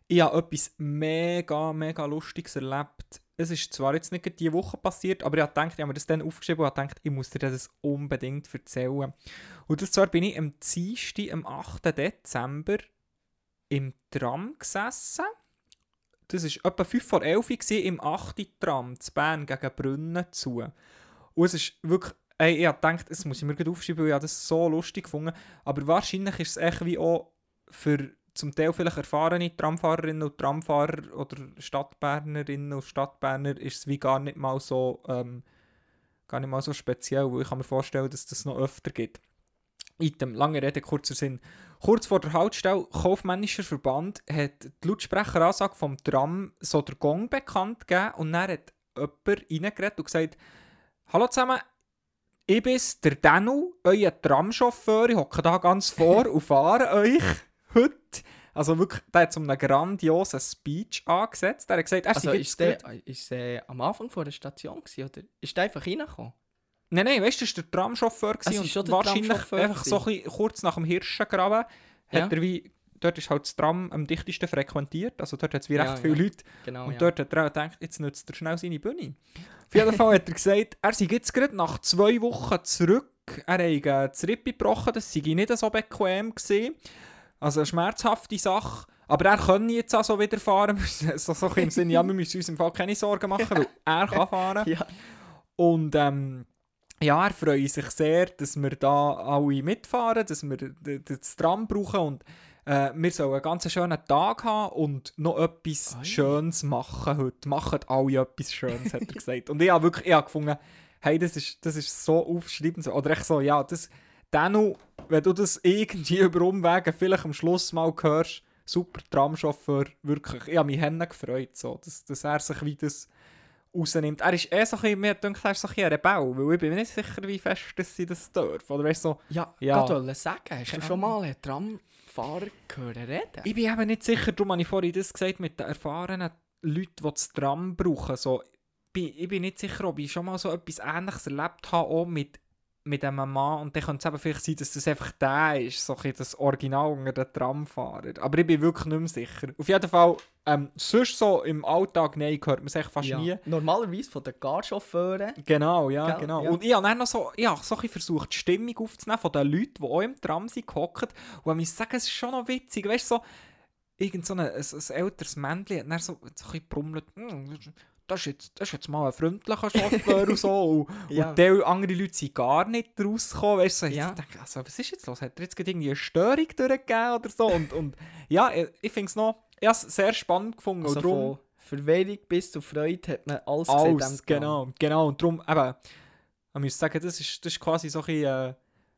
ich habe etwas mega, mega Lustiges erlebt. Es ist zwar jetzt nicht diese Woche passiert, aber ich habe gedacht, ich habe mir das dann aufgeschrieben und habe gedacht, ich muss dir das unbedingt erzählen. Und zwar bin ich am Dienstag, am 8. Dezember, im Tram gesessen. Das war etwa 5 vor 11 Uhr im 8. Tram zu Bern gegen Brunnen zu. Und es ist wirklich, ey, ich habe gedacht, das muss ich mir gerade aufschreiben, weil ich das so lustig gefunden. Aber wahrscheinlich ist es echt wie auch für zum Teil vielleicht erfahrene Tramfahrerinnen und Tramfahrer oder Stadtbernerinnen und Stadtberner ist es wie gar nicht mal so, ähm, gar nicht mal so speziell, weil ich kann mir vorstellen, dass das noch öfter gibt. Item, lange Rede, kurzer Sinn. Kurz vor der Haltestelle, Kaufmännischer Verband hat die Lautsprecheransage vom Tram so der Gong bekannt gegeben und dann hat jemand reingeredet und gesagt, Hallo zusammen, ich bin der Danu, euer Tramchauffeur, ich hocke da ganz vor und fahre euch heute. Also wirklich, der hat so einen grandiosen Speech angesetzt. Er hat gesagt, er Also ist der, ist der am Anfang vor der Station gewesen, oder ist der einfach reingekommen? Nein, nein, weißt du, das war der Tramchauffeur ist und wahrscheinlich einfach so ein kurz nach dem Hirschengraben Ja. hat er wie, dort ist halt das Tram am dichtesten frequentiert, also dort hat es wie Ja, recht viele ja. Leute Genau, und dort hat er auch gedacht, jetzt nutzt er schnell seine Bühne. Auf jeden Fall hat er gesagt, er sei jetzt gerade nach zwei Wochen zurück, er habe das Rippe gebrochen, das sei nicht so bequem gewesen, also eine schmerzhafte Sache. Aber er kann jetzt auch so wieder fahren. so, so im Sinne, ja, wir müssen uns im Fall keine Sorgen machen, weil er kann fahren. ja. Und ähm, ja, er freut sich sehr, dass wir da alle mitfahren, dass wir das Tram brauchen und äh, wir sollen einen ganz schönen Tag haben und noch etwas Ui. Schönes machen heute. Machen alle etwas Schönes, hat er gesagt. Und ich habe wirklich ich habe gefunden, hey, das ist, das ist so aufschreibend. Oder echt so, ja, das, Danu, wenn du das irgendwie über Umwege vielleicht am Schluss mal hörst, super Tramchauffeur, wirklich, ich habe mich Hände gefreut, so, dass, dass er sich wie das rausnimmt. Er ist eh so ein bisschen, mir denkt, er ist so ein ein Rebell, weil ich bin mir nicht sicher, wie fest dass sie das dürfen. Oder weißt du, so, Ja, Ja. ja. wollte sagen, hast du schon mal einen Tramfahrer gehört reden? ich bin eben nicht sicher, darum habe ich vorhin das gesagt, mit den erfahrenen Leuten, die das Tram brauchen. So, ich bin nicht sicher, ob ich schon mal so etwas Ähnliches erlebt habe, auch mit, mit einem Mann. Und dann könnte es eben vielleicht sein, dass das einfach der ist, so ein das Original unter den Tramfahrer. Aber ich bin wirklich nicht mehr sicher. Auf jeden Fall, ähm, sonst so im Alltag, nein, hört man es fast ja. nie. Normalerweise von den Carchauffeuren. Genau, ja, Gell? genau. Ja. Und ich habe dann noch so, ich habe so ein versucht, die Stimmung aufzunehmen von den Leuten, die auch im Tram sind, gehockt. Und ich sagen, es ist schon noch witzig, weißt du, so, irgend so ein, ein, ein älteres Männchen hat dann so, so ein bisschen brummelt, «Hm, das ist, jetzt, das ist jetzt mal ein freundlicher Chauffeur und so. Und, Ja. und die andere Leute sind gar nicht rausgekommen. Weißt du, so, Ja. ich denke, also, was ist jetzt los? Hat er jetzt gerade irgendwie eine Störung durchgegeben oder so? Und, und ja, ich, ich finde es noch, ich sehr spannend gefunden. Also und darum, von Verwirrung bis zu Freude hat man alles, gesehen alles, Tram. genau, genau. Und darum, eben, ich muss sagen, das ist, das ist quasi so ein, bisschen, äh,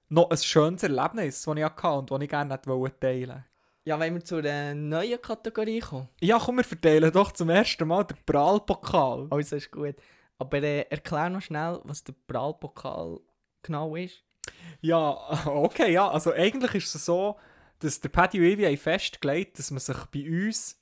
noch ein schönes Erlebnis, das ich hatte und das ich gerne wollen teilen Ja, wenn wir zu einer neuen Kategorie kommen. Ja, komm, wir verteilen doch zum ersten Mal den Prallpokal. Also ist gut. Aber äh, erklär noch schnell, was der Prallpokal genau ist. Ja, okay, ja. Also eigentlich ist es so, dass der ich haben festgelegt dass man sich bei uns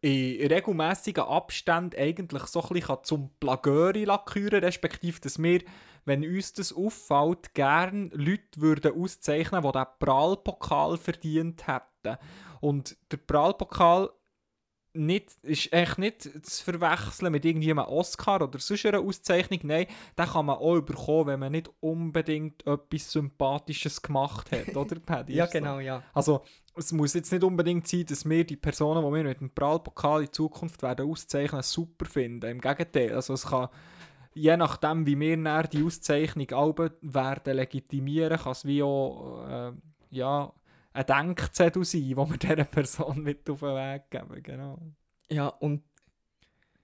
in regelmäßigen Abständen eigentlich so ein bisschen zum Plagöri küren respektive, dass wir, wenn uns das auffällt, gerne Leute würden auszeichnen, die den Prallpokal verdient hätten. Und der Prallpokal nicht, ist eigentlich nicht zu verwechseln mit irgendjemandem Oscar oder sonst einer Auszeichnung. Nein, den kann man auch bekommen, wenn man nicht unbedingt etwas Sympathisches gemacht hat, oder Paddy? Ja, genau, ja. Also, es muss jetzt nicht unbedingt sein, dass wir die Personen, die wir mit dem Prallpokal in Zukunft werden auszeichnen, super finden. Im Gegenteil. Also, es kann, je nachdem, wie wir die Auszeichnung alle werden legitimieren, kann es wie auch äh, ja, ein Denkzettel sein, den wir dieser Person mit auf den Weg geben. Genau. Ja, und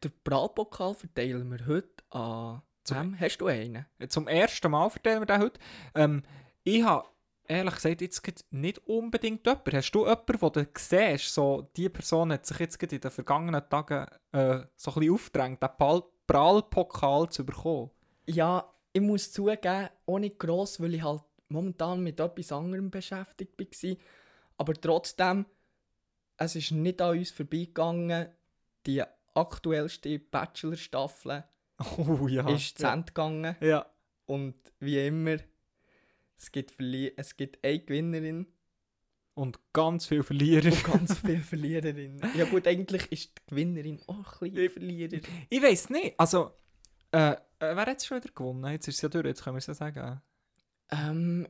den Prallpokal verteilen wir heute an... Wem? Hast du einen? Zum ersten Mal verteilen wir den heute. Ähm, ich habe ehrlich gesagt jetzt nicht unbedingt jemanden. Hast du jemanden, den du siehst, so, die Person hat sich jetzt in den vergangenen Tagen äh, so ein bisschen aufgedrängt, den Prallpokal zu bekommen? Ja, ich muss zugeben, nicht gross, weil ich halt momentan mit etwas anderem beschäftigt war. Aber trotzdem, es ist nicht an uns vorbeigegangen, die aktuellste Bachelor-Staffel Oh ja. ist zu ja. Ende gegangen. ja. Und wie immer, es gibt, Verli es gibt eine Gewinnerin Und ganz viele Verlierer. und ganz viele Verliererinnen. Ja gut, eigentlich ist die Gewinnerin auch ein bisschen Verliererin. Ich weiß nicht. Also, äh, äh, wer hat es schon wieder gewonnen? Jetzt ist es ja durch, jetzt können wir es ja sagen. Ähm,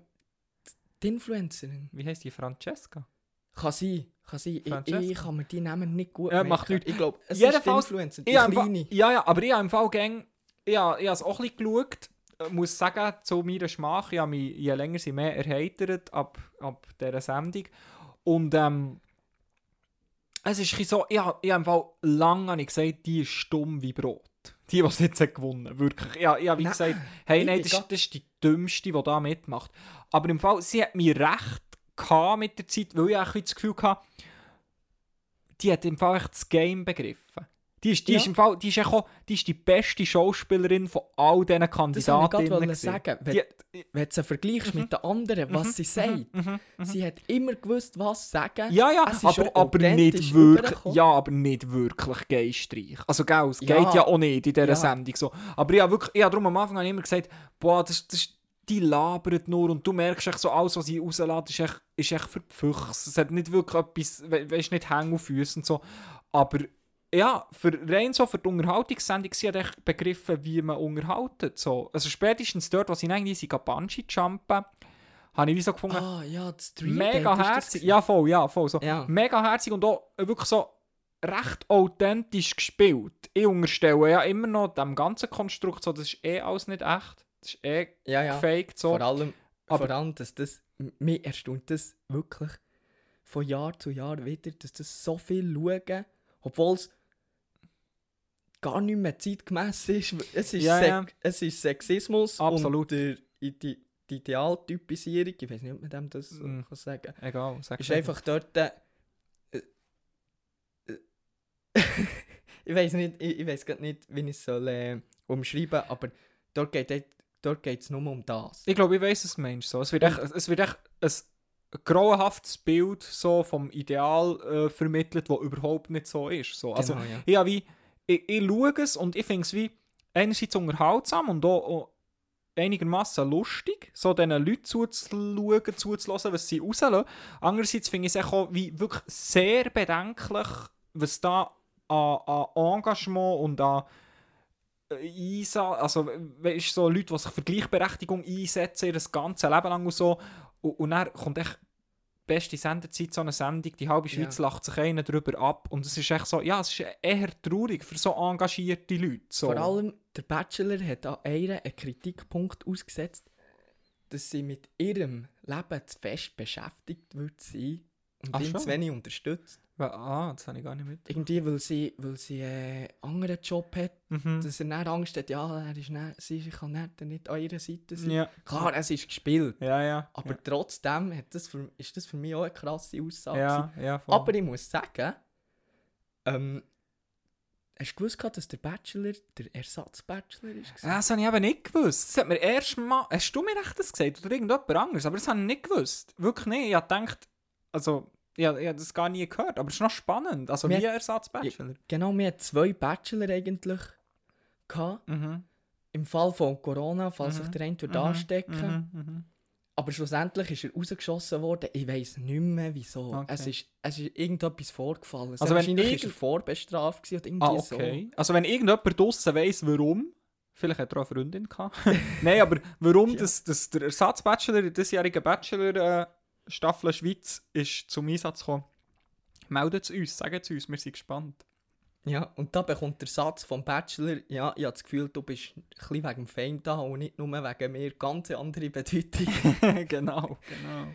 die Influencerin. Wie heisst die? Francesca? Kann sein, kann sein. Ich, Francesca. ich kann mir die Namen nicht gut Ja, macht nichts. Ich glaube, es Jedenfalls- ist die Influencer, die Ich kleine. Fall- Ja, ja, aber ich habe im Fall gang, ich habe, ich habe es auch ein bisschen geschaut. Ich muss sagen, zu meiner Schmach, ich habe mich je länger sie mehr erheitert ab, ab dieser Sendung. Und ähm, es ist so, ich habe, ich habe im Fall lange habe ich gesagt, die ist stumm wie Brot. Die, die es jetzt hat gewonnen Wirklich. Ja, ja wie Nein, gesagt, hey, ich nein, das, das ist die dümmste, die da mitmacht. Aber im Fall, sie hat mir recht gehabt mit der Zeit, weil ich auch das Gefühl hatte, die hat im Fall echt das Game begriffen. Die ist, die Ja. ist im Fall, die ist, auch, die ist die beste Schauspielerin von all diesen Das wollte ich sagen. Wenn, Die, wenn du sie vergleichst mit den anderen, was sie sagt, sie hat immer gewusst, was sagen. ja, ja, aber, aber nicht wirklich, ja, aber nicht wirklich geistreich. Also, gell, es Ja. geht ja auch nicht in dieser Ja. Sendung so. Aber ich habe wirklich, ich habe darum am Anfang habe ich immer gesagt, boah, das, das, die labert nur und du merkst echt so, alles, was sie rauslässt, ist echt, ist echt für die Füchse. Es hat nicht wirklich etwas, we weißt nicht Hänge auf Füßen und so. Aber ja, für, rein so für die Unterhaltungssendung, sie hat echt begriffen, wie man unterhaltet. So. Also spätestens dort, was sie eigentlich sie Bungee-Jumpen, habe ich wie so gefunden, Ah, ja, das mega herzig. Ja, voll, ja, voll. So. Ja. Mega herzig und auch wirklich so recht authentisch gespielt. Ich unterstelle ja immer noch dem ganzen Konstrukt so, das ist eh alles nicht echt. Das ist eh ja, ja. gefaked. So. Vor allem, Aber- vor allem, dass das, m- mich erstaunt das wirklich von Jahr zu Jahr wieder, dass das so viel schauen, obwohl es gar nicht mehr zeitgemäß ist. Es ist, Ja, ja. Es ist Sexismus Absolut. und der, die, die Idealtypisierung, ich weiß nicht, ob man dem das Mm. kann sagen Egal, sag ist einfach dort. Äh, äh, ich weiß nicht, ich, ich weiß gerade nicht, wie ich es soll äh, umschreiben, aber dort geht es dort geht's nur um das. Ich glaube, ich weiß es, Mensch. So. Es, wird echt, es wird echt ein grauenhaftes Bild so vom Ideal äh, vermittelt, das überhaupt nicht so ist. So. Also, Genau, ja. ich, wie, ich, ich schaue es und ich finde es wie einerseits unterhaltsam und auch, auch einigermaßen lustig, so diesen Leuten zuzuschauen, zuzulassen, was sie rauslassen. Andererseits finde ich es auch wie wirklich sehr bedenklich, was da an, an Engagement und an äh, Einsatz, also weißt, so Leute, die sich für Gleichberechtigung einsetzen, das ganze Leben lang und so. Und, und dann kommt echt beste Sendezeit, so eine Sendung, die halbe Schweiz Ja. lacht sich einer darüber ab. Und es ist echt so, ja, es ist eher traurig für so engagierte Leute. So. Vor allem, der Bachelor hat an einer einen Kritikpunkt ausgesetzt, dass sie mit ihrem Leben zu fest beschäftigt wird sein und Ach zu wenig unterstützt. Weil- Ah, das habe ich gar nicht mit. Irgendwie, weil sie, weil sie einen anderen Job hat, Mhm. dass er dann Angst hat, ja, er ist dann, sie kann dann nicht an ihrer Seite sein. Ja, Klar, es ist gespielt, ja, ja. aber trotzdem hat das für, ist das für mich auch eine krasse Aussage. ja, ja, voll. Aber ich muss sagen, ähm, hast du gewusst, dass der Bachelor der Ersatzbachelor ist? Das habe ich eben nicht gewusst. Das hat mir erst mal... Hast du mir echt das gesagt? Oder irgendjemand anderes? Aber das habe ich nicht gewusst. Wirklich nicht. Ich habe gedacht... Also... Habe ich habe das gar nie gehört. Aber es ist noch spannend. Also Wir- wie ein Ersatz-Bachelor. Genau, wir hatten zwei Bachelor eigentlich gehabt. Mhm. Im Fall von Corona, falls Mhm. sich der eine Mhm. anstecken Mhm. Mhm. Aber schlussendlich ist er rausgeschossen worden. Ich weiß nicht mehr wieso. Okay. Es, ist, es ist irgendetwas vorgefallen. Also Also wenn wahrscheinlich ist er irgend- vorbestraft gewesen oder irgendwie Ah, okay. Also wenn irgendjemand draussen weiss, warum... Vielleicht hat er auch eine Freundin gehabt. Nein, aber warum Ja. das, das der Ersatzbachelor, der diesjährige Bachelor äh, Staffel Schweiz ist zum Einsatz gekommen, meldet es uns, sagt es uns, wir sind gespannt. Ja, und da bekommt der Satz vom Bachelor, ja, ich habe das Gefühl, du bist ein bisschen wegen dem Fame da und nicht nur wegen mir. Ganz andere Bedeutung. genau, genau.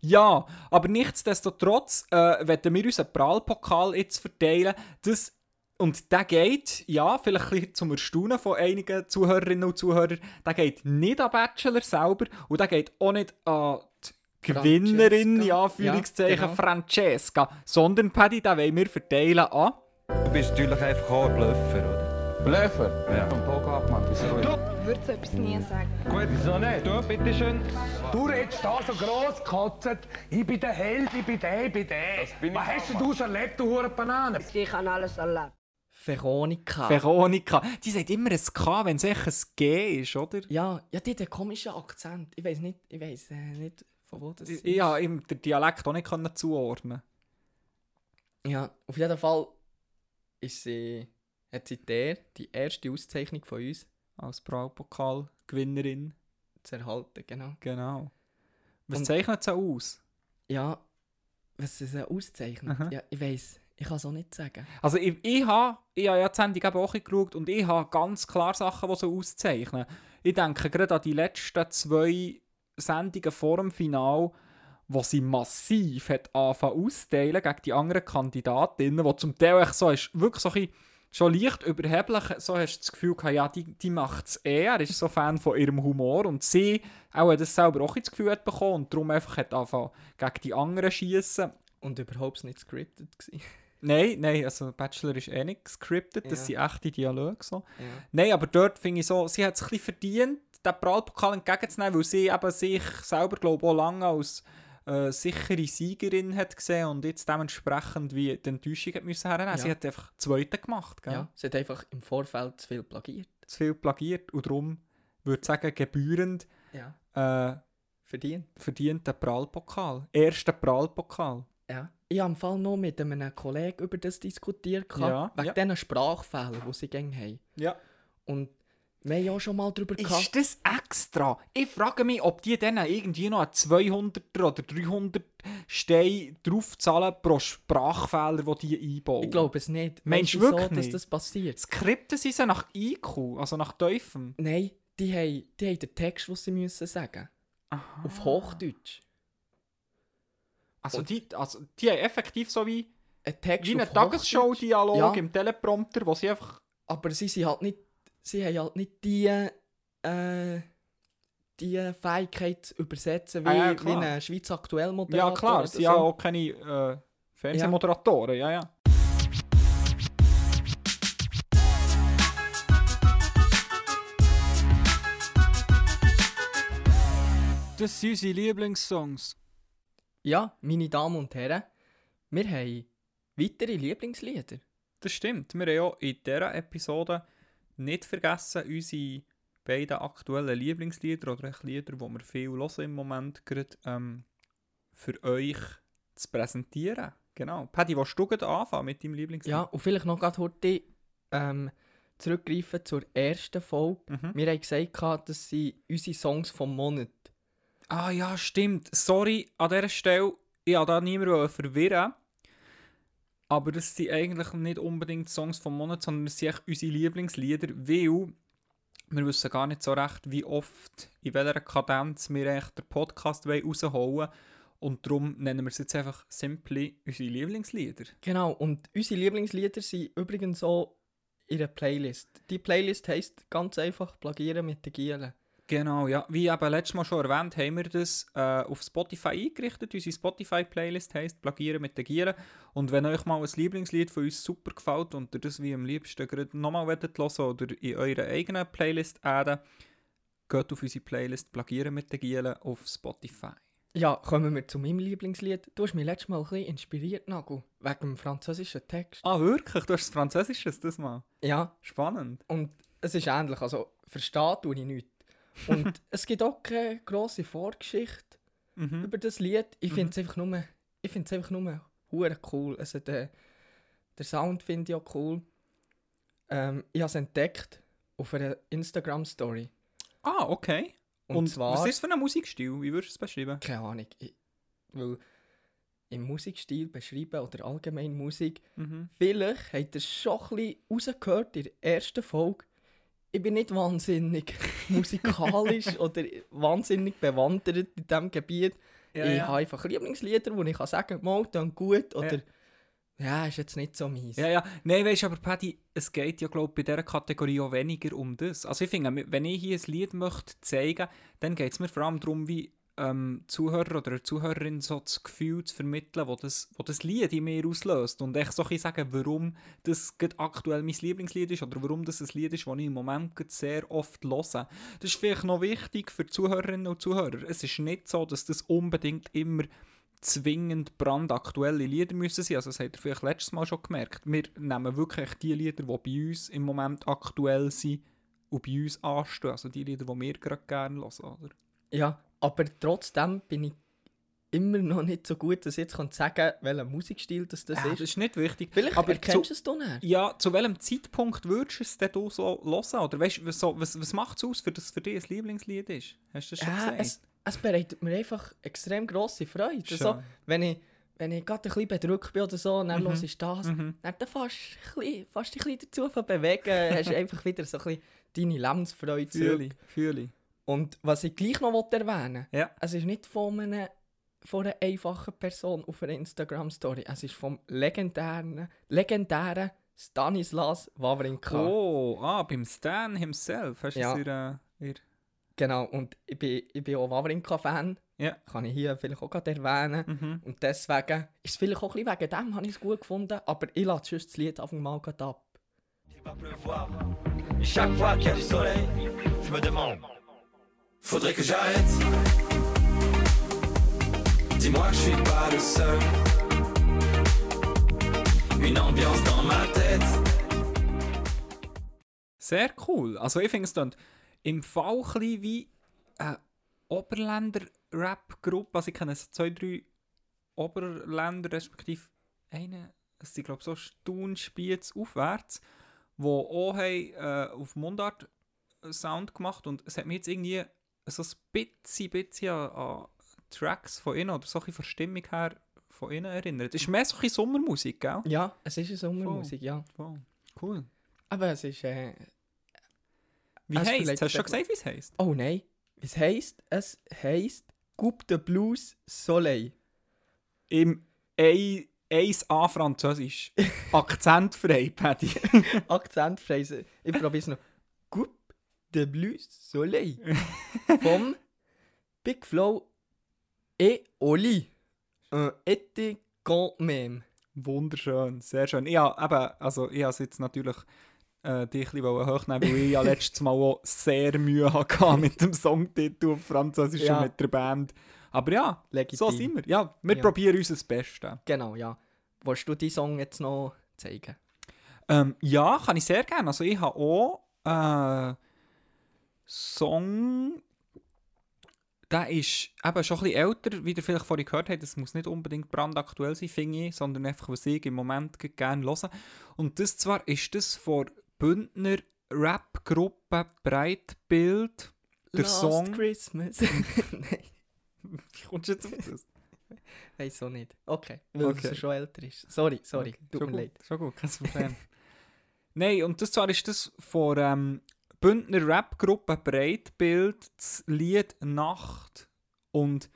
Ja, aber nichtsdestotrotz äh, werden wir unseren Prallpokal jetzt verteilen. Das, und der geht, ja, vielleicht ein bisschen zum Erstaunen von einigen Zuhörerinnen und Zuhörern, der geht nicht an Bachelor selber und der geht auch nicht an die Gewinnerin, Francesca. ja, Anführungszeichen, Ja, genau. Francesca, sondern Paddy, den wollen wir verteilen an... Du bist natürlich einfach auch ein Bluffer, oder? Blöffer? Ja. Vom Pogo Wieso? Ich würde so etwas nie sagen. Gut, wieso nicht? Du, bitteschön. Du redest da so gross gekotzt. Ich bin der Held, ich bin der, ich bin der. Was hast denn du so erlebt, du hure Banane? Ich habe alles erlebt. Veronika. Veronika. Die sagt immer ein K, wenn es echt ein G ist, oder? ja, ja, die hat einen komischen Akzent. Ich weiß nicht, ich weiß äh, nicht, von wo das Ich, ist. ich konnte ihm den Dialekt auch nicht können zuordnen. Ja, auf jeden Fall ist sie, hat sie der, die erste Auszeichnung von uns Als Braupokal-Gewinnerin. zu erhalten, genau. Genau. Was Und- zeichnet sie aus? Ja, was sie so auszeichnet, Aha. ja, ich weiß, ich kann es auch nicht sagen. Also ich, ich habe ich habe ja die Sendung eben auch geschaut und ich habe ganz klar Sachen, die sie auszeichnen. Ich denke gerade an die letzten zwei Sendungen vor dem Final, wo sie massiv hat angefangen auszuteilen gegen die anderen Kandidatinnen, wo zum Teil echt so ist, wirklich so ein schon leicht überheblich, so hast du das Gefühl gehabt, ja, die, die macht es eh, er ist so Fan von ihrem Humor und sie auch hat das selber auch das Gefühl hat bekommen und darum einfach hat angefangen gegen die anderen schießen. Und überhaupt nicht scripted gewesen. Nein, nein, also Bachelor ist eh nicht gescriptet, das Ja. sind echte Dialoge so. Ja. Nein, aber dort finde ich so, sie hat es ein bisschen verdient, den Prallpokal entgegenzunehmen, weil sie eben sich selber, glaube ich, auch lange als äh, sichere Siegerin hat gesehen und jetzt dementsprechend wie die Enttäuschung hat müssen hernehmen. Ja. Sie hat einfach Zweite gemacht, gell? Ja. Sie hat einfach im Vorfeld zu viel plagiert. zu viel plagiert und darum würde ich sagen, gebührend Ja. äh, Verdient. verdient den Prallpokal. Erster Prallpokal. Ja. Ich habe im Fall noch mit einem Kollegen über das diskutiert, Ja, wegen ja. diesen Sprachfehlern, die sie gängig haben. Ja. Und wir haben ja auch schon mal darüber gehabt. Ist das extra? Ich frage mich, ob die dann irgendwie noch einen 200er oder 300 Steine draufzahlen pro Sprachfehler, die die einbauen. Ich glaube es nicht. Meinst du wirklich dass nicht? das passiert? Skripten sie sie nach IQ, also nach Teufel. Nein, die haben, die haben den Text, den sie müssen sagen Auf Hochdeutsch. Also die, also die haben effektiv so wie, Ein Text wie einen. Tagesschau-Dialog Ja. im Teleprompter, wo sie einfach... Aber sie sind halt nicht, sie haben halt nicht die, äh, die Fähigkeit zu übersetzen wie, Ah ja, wie ein Schweiz aktuell Moderator. Ja klar, sie ja so. auch keine äh, Fernsehmoderatoren, ja ja. Das sind unsere Lieblingssongs. Ja, meine Damen und Herren, wir haben weitere Lieblingslieder. Das stimmt. Wir haben auch in dieser Episode nicht vergessen, unsere beiden aktuellen Lieblingslieder oder Lieder, die wir viel hören im Moment, gerade, ähm, für euch zu präsentieren. Genau. Paddy, willst du gerade anfangen mit deinem Lieblingslied? Ja, und vielleicht noch gerade heute ähm, zurückgreifen zur ersten Folge. Mhm. Wir haben gesagt, das sind unsere Songs vom Monat. Ah ja, stimmt. Sorry an dieser Stelle, ich wollte da niemanden verwirren. Aber das sind eigentlich nicht unbedingt Songs vom Monat, sondern das sind echt unsere Lieblingslieder, weil wir wissen gar nicht so recht, wie oft, in welcher Kadenz wir eigentlich den Podcast rausholen wollen. Und darum nennen wir es jetzt einfach simply unsere Lieblingslieder. Genau, und unsere Lieblingslieder sind übrigens auch in der Playlist. Die Playlist heisst ganz einfach Plagieren mit den Gielen. Genau, ja. Wie eben letztes Mal schon erwähnt, haben wir das äh, auf Spotify eingerichtet. Unsere Spotify-Playlist heisst Plagieren mit den Gieren. Und wenn euch mal ein Lieblingslied von uns super gefällt und ihr das wie am liebsten gerade nochmal hören wollt oder in eurer eigenen Playlist adden, geht auf unsere Playlist Plagieren mit den Gielen auf Spotify. Ja, kommen wir zu meinem Lieblingslied. Du hast mich letztes Mal ein bisschen inspiriert, Nagel, wegen dem französischen Text. Ah, wirklich? Du hast das Französisches das mal? Ja, Spannend. und es ist ähnlich, also verstehe tue ich nichts. Und es gibt auch keine grosse Vorgeschichte Mhm. über das Lied. Ich finde es einfach nur, ich finde es einfach nur hure cool. Also der, der Sound finde ich auch cool. Ähm, ich habe es entdeckt auf einer Instagram-Story. Ah, okay. Und, Und, zwar... was ist für ein Musikstil? Wie würdest du es beschreiben? Keine Ahnung. Ich, weil im Musikstil beschreiben oder allgemein Musik, Mhm. vielleicht habt ihr es schon ein bisschen rausgehört in der ersten Folge. Ich bin nicht wahnsinnig musikalisch oder wahnsinnig bewandert in diesem Gebiet. ich habe einfach Lieblingslieder, wo ich kann sagen kann, mal, dann gut oder ja. ist jetzt nicht so mies. Ja, ja. Nein, weißt du, aber Paddy, es geht ja, glaube ich, bei dieser Kategorie auch weniger um das. Also ich finde, wenn ich hier ein Lied möchte zeigen, dann geht es mir vor allem darum, wie ähm, Zuhörer oder eine Zuhörerin so das Gefühl zu vermitteln, wo das, wo das Lied in mir auslöst. Und echt so ein sagen, warum das aktuell mein Lieblingslied ist oder warum das ein Lied ist, das ich im Moment sehr oft höre. Das ist vielleicht noch wichtig für Zuhörerinnen und Zuhörer. Es ist nicht so, dass das unbedingt immer zwingend brandaktuelle Lieder müssen sein. Also das habt ihr vielleicht letztes Mal schon gemerkt. Wir nehmen wirklich die Lieder, die bei uns im Moment aktuell sind und bei uns anstehen. Also die Lieder, die wir gerade gerne hören. Oder? Ja, aber trotzdem bin ich immer noch nicht so gut, dass ich jetzt kann sagen kann, welcher Musikstil das, das Ja, ist. das ist nicht wichtig. Vielleicht aber erkennst zu, du es dann nicht. Ja, zu welchem Zeitpunkt würdest du es denn du so hören? Oder weißt, was, was, was macht es aus, für das für dich ein Lieblingslied ist? Hast du das schon Ja, gesagt? es, es bereitet mir einfach extrem grosse Freude. Also, wenn ich, wenn ich gerade ein bisschen bedrückt bin oder so, dann Mhm. los ist das, Mhm. dann fast, bisschen, fast dich ein bisschen dazu von bewegen, hast du einfach wieder so ein bisschen deine Lebensfreude Fühle zurück. fühle ich. Und was ich gleich noch wollte erwähnen Ja. es ist nicht von einer, von einer einfachen Person auf einer Instagram-Story, es ist vom legendären, legendären Stanislas Wawrinka. Oh, ah, beim Stan himself hast du Ja. es in, äh, in Genau, und ich bin, ich bin auch Wawrinka-Fan. Ja. Kann ich hier vielleicht auch gerade erwähnen. Mhm. Und deswegen ist es vielleicht auch ein bisschen wegen dem, habe ich es gut gefunden. Aber ich lasse sonst das Lied einfach mal ab. va faudrait que j'arrête. Dis-moi que je suis pas le seul. Une ambiance dans ma tête. Sehr cool. Also ich finde es dann im Fall ein wie eine Oberländer-Rap-Gruppe. Also ich kenne so zwei, drei Oberländer, respektive einen, es sind glaube ich so Stunspiez aufwärts, die auch haben, äh, auf Mundart Sound gemacht und es hat mich jetzt irgendwie so ein bisschen, bisschen an, an Tracks von ihnen oder so ein von Stimmung her von ihnen erinnert. Es ist mehr so ein Sommermusik, gell? Ja, es ist eine Sommermusik, ja. Voll. Cool. Aber es ist... Äh, Wie Es heisst es? Hast du schon gesagt, wie es heisst? oh nein, es heisst, es heisst Coupe de Blues Soleil. Im 1A Französisch. Akzentfrei, Paddy. Akzentphrase. Ich probiere es noch. De Blues Soleil. Vom Big Flow et Oli. Un été quand même. Wunderschön, sehr schön. Ja, eben, also ich habe jetzt natürlich äh, dich ein bisschen hochnehmen, weil ich ja letztes Mal auch sehr Mühe hatte mit dem Songtitel auf Französisch Ja. und mit der Band. Aber ja, Legitim. so sind wir. Ja, wir Ja. probieren unser Bestes. Genau, ja. Willst du die Song jetzt noch zeigen? Ähm, ja, kann ich sehr gerne. Also ich habe auch äh, Song, der ist eben schon ein bisschen älter, wie ihr vielleicht vorhin gehört habt. Das muss nicht unbedingt brandaktuell sein, finde ich, sondern einfach, was ich im Moment gerne höre. Und das zwar ist das von Bündner Rap-Gruppe Breitbild. Der Last Song. Christmas. Nein, Wie kommst du jetzt auf das? weiß so nicht. Okay, weil Okay. es schon älter ist. Sorry, sorry, Okay, tut schon mir gut, leid. Schon gut, kein Problem. Nein, und das zwar ist das von ähm, Bündner Rap-Gruppe Breitbild, das Lied Nacht. Und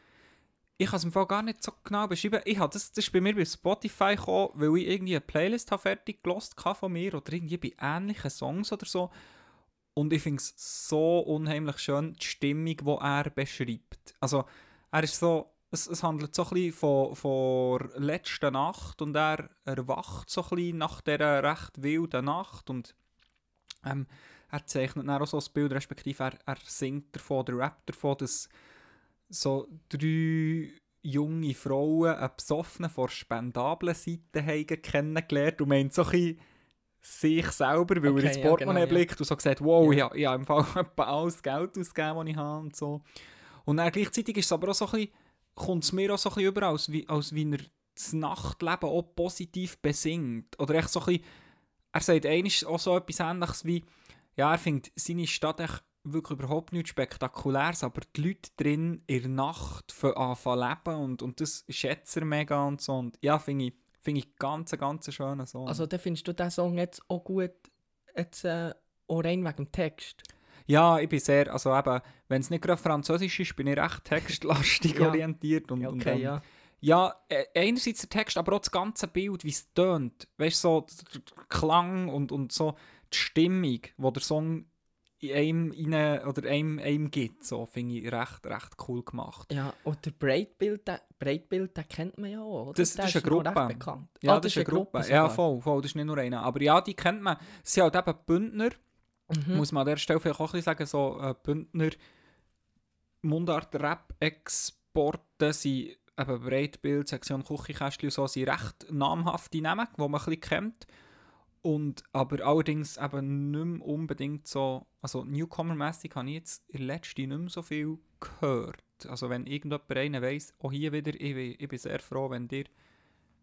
ich kann es im Fall gar nicht so genau beschreiben. Ich habe das, das ist bei mir bei Spotify gekommen, weil ich irgendwie eine Playlist habe fertig gelost von mir oder irgendwie bei ähnlichen Songs oder so. Und ich finde es so unheimlich schön, die Stimmung, die er beschreibt. Also, er ist so, es, es handelt so ein bisschen von, von der letzten Nacht und er erwacht so ein bisschen nach dieser recht wilden Nacht und ähm, er zeichnet dann auch so das Bild, respektive er, er singt davon, der rappt davon, dass so drei junge Frauen einen Besoffenen von der spendablen Seite haben kennengelernt und meint so ein sich selber, weil Okay, er ins ja, Portemonnaie genau, ja. blickt und so sagt, wow, Ja. ich, ich habe im Fall alles Geld ausgegeben, das ich habe und so. Und dann gleichzeitig ist es aber auch so ein bisschen, kommt es mir auch so ein bisschen über, als wie, als wie er das Nachtleben auch positiv besingt. Oder echt so ein bisschen, er sagt eigentlich auch so etwas ähnliches wie, ja, er findet seine Stadt echt wirklich überhaupt nichts Spektakuläres, aber die Leute drin in der Nacht für anfangen leben und, und das schätzt er mega und so. Und ja, finde ich, finde ich ganz, ganz schönen Song. Also, dann findest du diesen Song jetzt auch gut, jetzt äh, auch rein wegen dem Text? Ja, ich bin sehr, also eben, wenn es nicht gerade Französisch ist, bin ich recht textlastig Ja. orientiert. Und, Ja, und, okay, ähm, ja. Ja, äh, einerseits der Text, aber auch das ganze Bild, wie es tönt. Weißt du, so der Klang und, und so die Stimmung, die der Song in einem, rein, oder einem, einem gibt, so, finde ich recht, recht cool gemacht. Ja, und der Breitbild, der, Breitbild, den kennt man ja auch, oder? Das, das ist eine Gruppe. bekannt. Ja, Ah, das, ist eine Gruppe. ja, sogar. voll, voll, das ist nicht nur einer. Aber ja, die kennt man. Es sind halt eben Bündner, Mhm. muss man an der Stelle vielleicht auch ein bisschen sagen, so äh, Bündner Mundart-Rap-Exporte sind eben Breitbild, Sektion Küchenkästchen und so, sind recht namhafte Namen, die man ein bisschen kennt. Und, aber allerdings eben nicht mehr unbedingt so, also Newcomer-mässig habe ich jetzt in der letzten nicht mehr so viel gehört. Also wenn irgendjemand einen weiss, auch hier wieder, ich, ich bin sehr froh, wenn ihr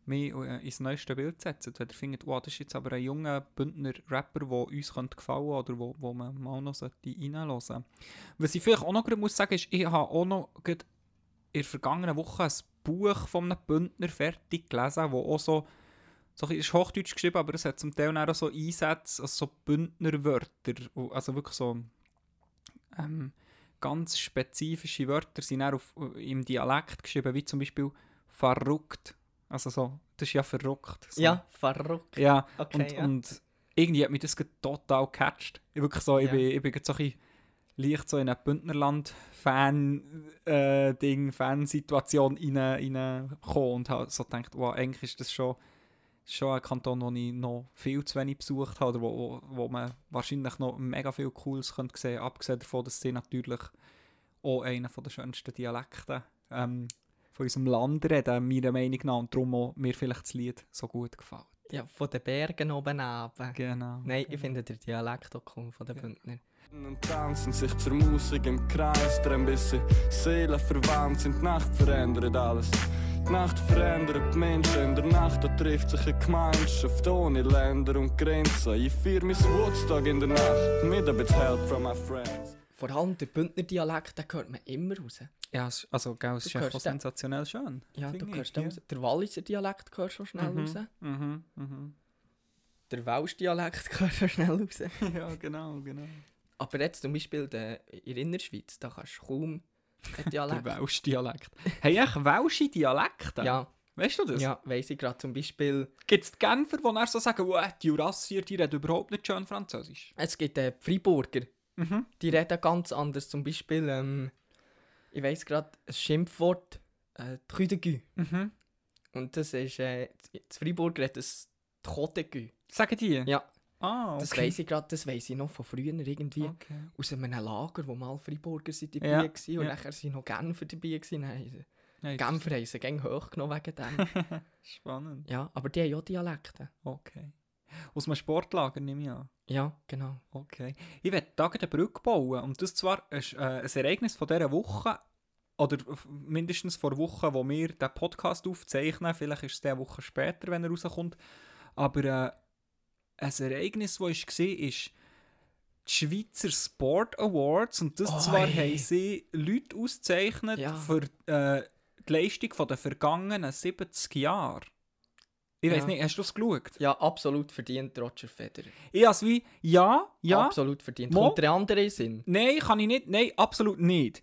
mich äh, ins neueste Bild setzt. Wenn ihr findet, wow, das ist jetzt aber ein junger Bündner Rapper, der uns könnte gefallen oder wo, wo man mal noch reinhören. Was ich vielleicht auch noch muss sagen ist, ich habe auch noch in der vergangenen Woche ein Buch von einem Bündner fertig gelesen, wo auch so, so ist Hochdeutsch geschrieben, aber es hat zum Teil auch so Einsätze, also so Bündnerwörter, also wirklich so ähm, ganz spezifische Wörter sind dann auf, im Dialekt geschrieben, wie zum Beispiel verrückt. Also so, das ist ja verrückt. So. Ja, verrückt. Ja, Okay, und, ja. und irgendwie hat mich das total gecatcht. Ich wirklich so, ich Ja. bin, ich bin so ein bisschen leicht so in eine Bündnerland-Fan-Ding, Fansituation rein- reingekommen und habe so gedacht, wow, eigentlich ist das schon, schon ein Kanton, den ich noch viel zu wenig besucht habe oder wo, wo, wo man wahrscheinlich noch mega viel Cooles könnte sehen abgesehen davon, dass sie natürlich auch einer der schönsten Dialekte ähm, von unserem Land reden, meiner Meinung nach, und darum auch mir vielleicht das Lied so gut gefällt. Ja, von den Bergen oben runter. Genau. Nein, ich finde den Dialekt auch cool von den Bündner. Und tanzen sich zur Musik im Kreis, drehen bis sie Seelen verwandt sind. Die Nacht verändert alles. Die Nacht verändert die Menschen. In der Nacht da trifft sich eine Gemeinschaft ohne Länder und Grenzen. Ich feiere mein Woodstock in der Nacht mit ein bisschen Help from my friends. Vor allem der Bündner Dialekt, den hört man immer raus. Ja, also, gell, es ist einfach sensationell schön. Ja, du hörst den ja. raus. Der Walliser Dialekt hörst schon schnell Mhm, raus. Mhm, mhm. Der Welsch Dialekt hörst du schnell raus. ja, genau, genau. Aber jetzt zum Beispiel der, in der Innerschweiz, da kannst du kaum Der Dialekt. Welsh Dialekt. Hey, echt Welsche Dialekte? Ja, Weißt du das? ja weiss ich gerade zum Beispiel. Gibt es die Genfer, die dann so sagen, oh, die Jurassier, die reden überhaupt nicht schön Französisch? Es gibt äh, die Freiburger, Mhm. die reden ganz anders. Zum Beispiel, ähm, ich weiss gerade, ein Schimpfwort, äh, Trüdegü. Mhm. Und das ist, äh, das Freiburger hat das Tchodegü. Sagen die? Ja, Ah, okay. das weiss ich gerade, das weiss ich noch von früher irgendwie. Okay. Aus einem Lager, wo mal Freiburger sind dabei Ja, waren und ja. nachher sind noch Genfer dabei gewesen. Haben sie- Ja, Genfer haben sie gäng hochgenommen wegen dem. Spannend. ja, aber die haben ja Dialekte. Okay. Aus einem Sportlager nehme ich an. Ja, genau. Okay. Ich werde da gerade eine Brücke bauen. Und das zwar ist äh, ein Ereignis von dieser Woche, oder mindestens vor der Woche, wo wir den Podcast aufzeichnen. Vielleicht ist es eine Woche später, wenn er rauskommt. Aber äh, ein Ereignis, das ich war, ist die Schweizer Sport Awards. Und das Oi. zwar haben sie Leute ausgezeichnet Ja. für äh, die Leistung von der vergangenen 70 Jahre. Ich weiß Ja. nicht, hast du das geschaut? Ja, absolut verdient Roger Federer. Ich es wie, ja, ja. Absolut verdient. Mo- Kommt der andere Sinn? Nein, kann ich nicht. Nein, absolut nicht.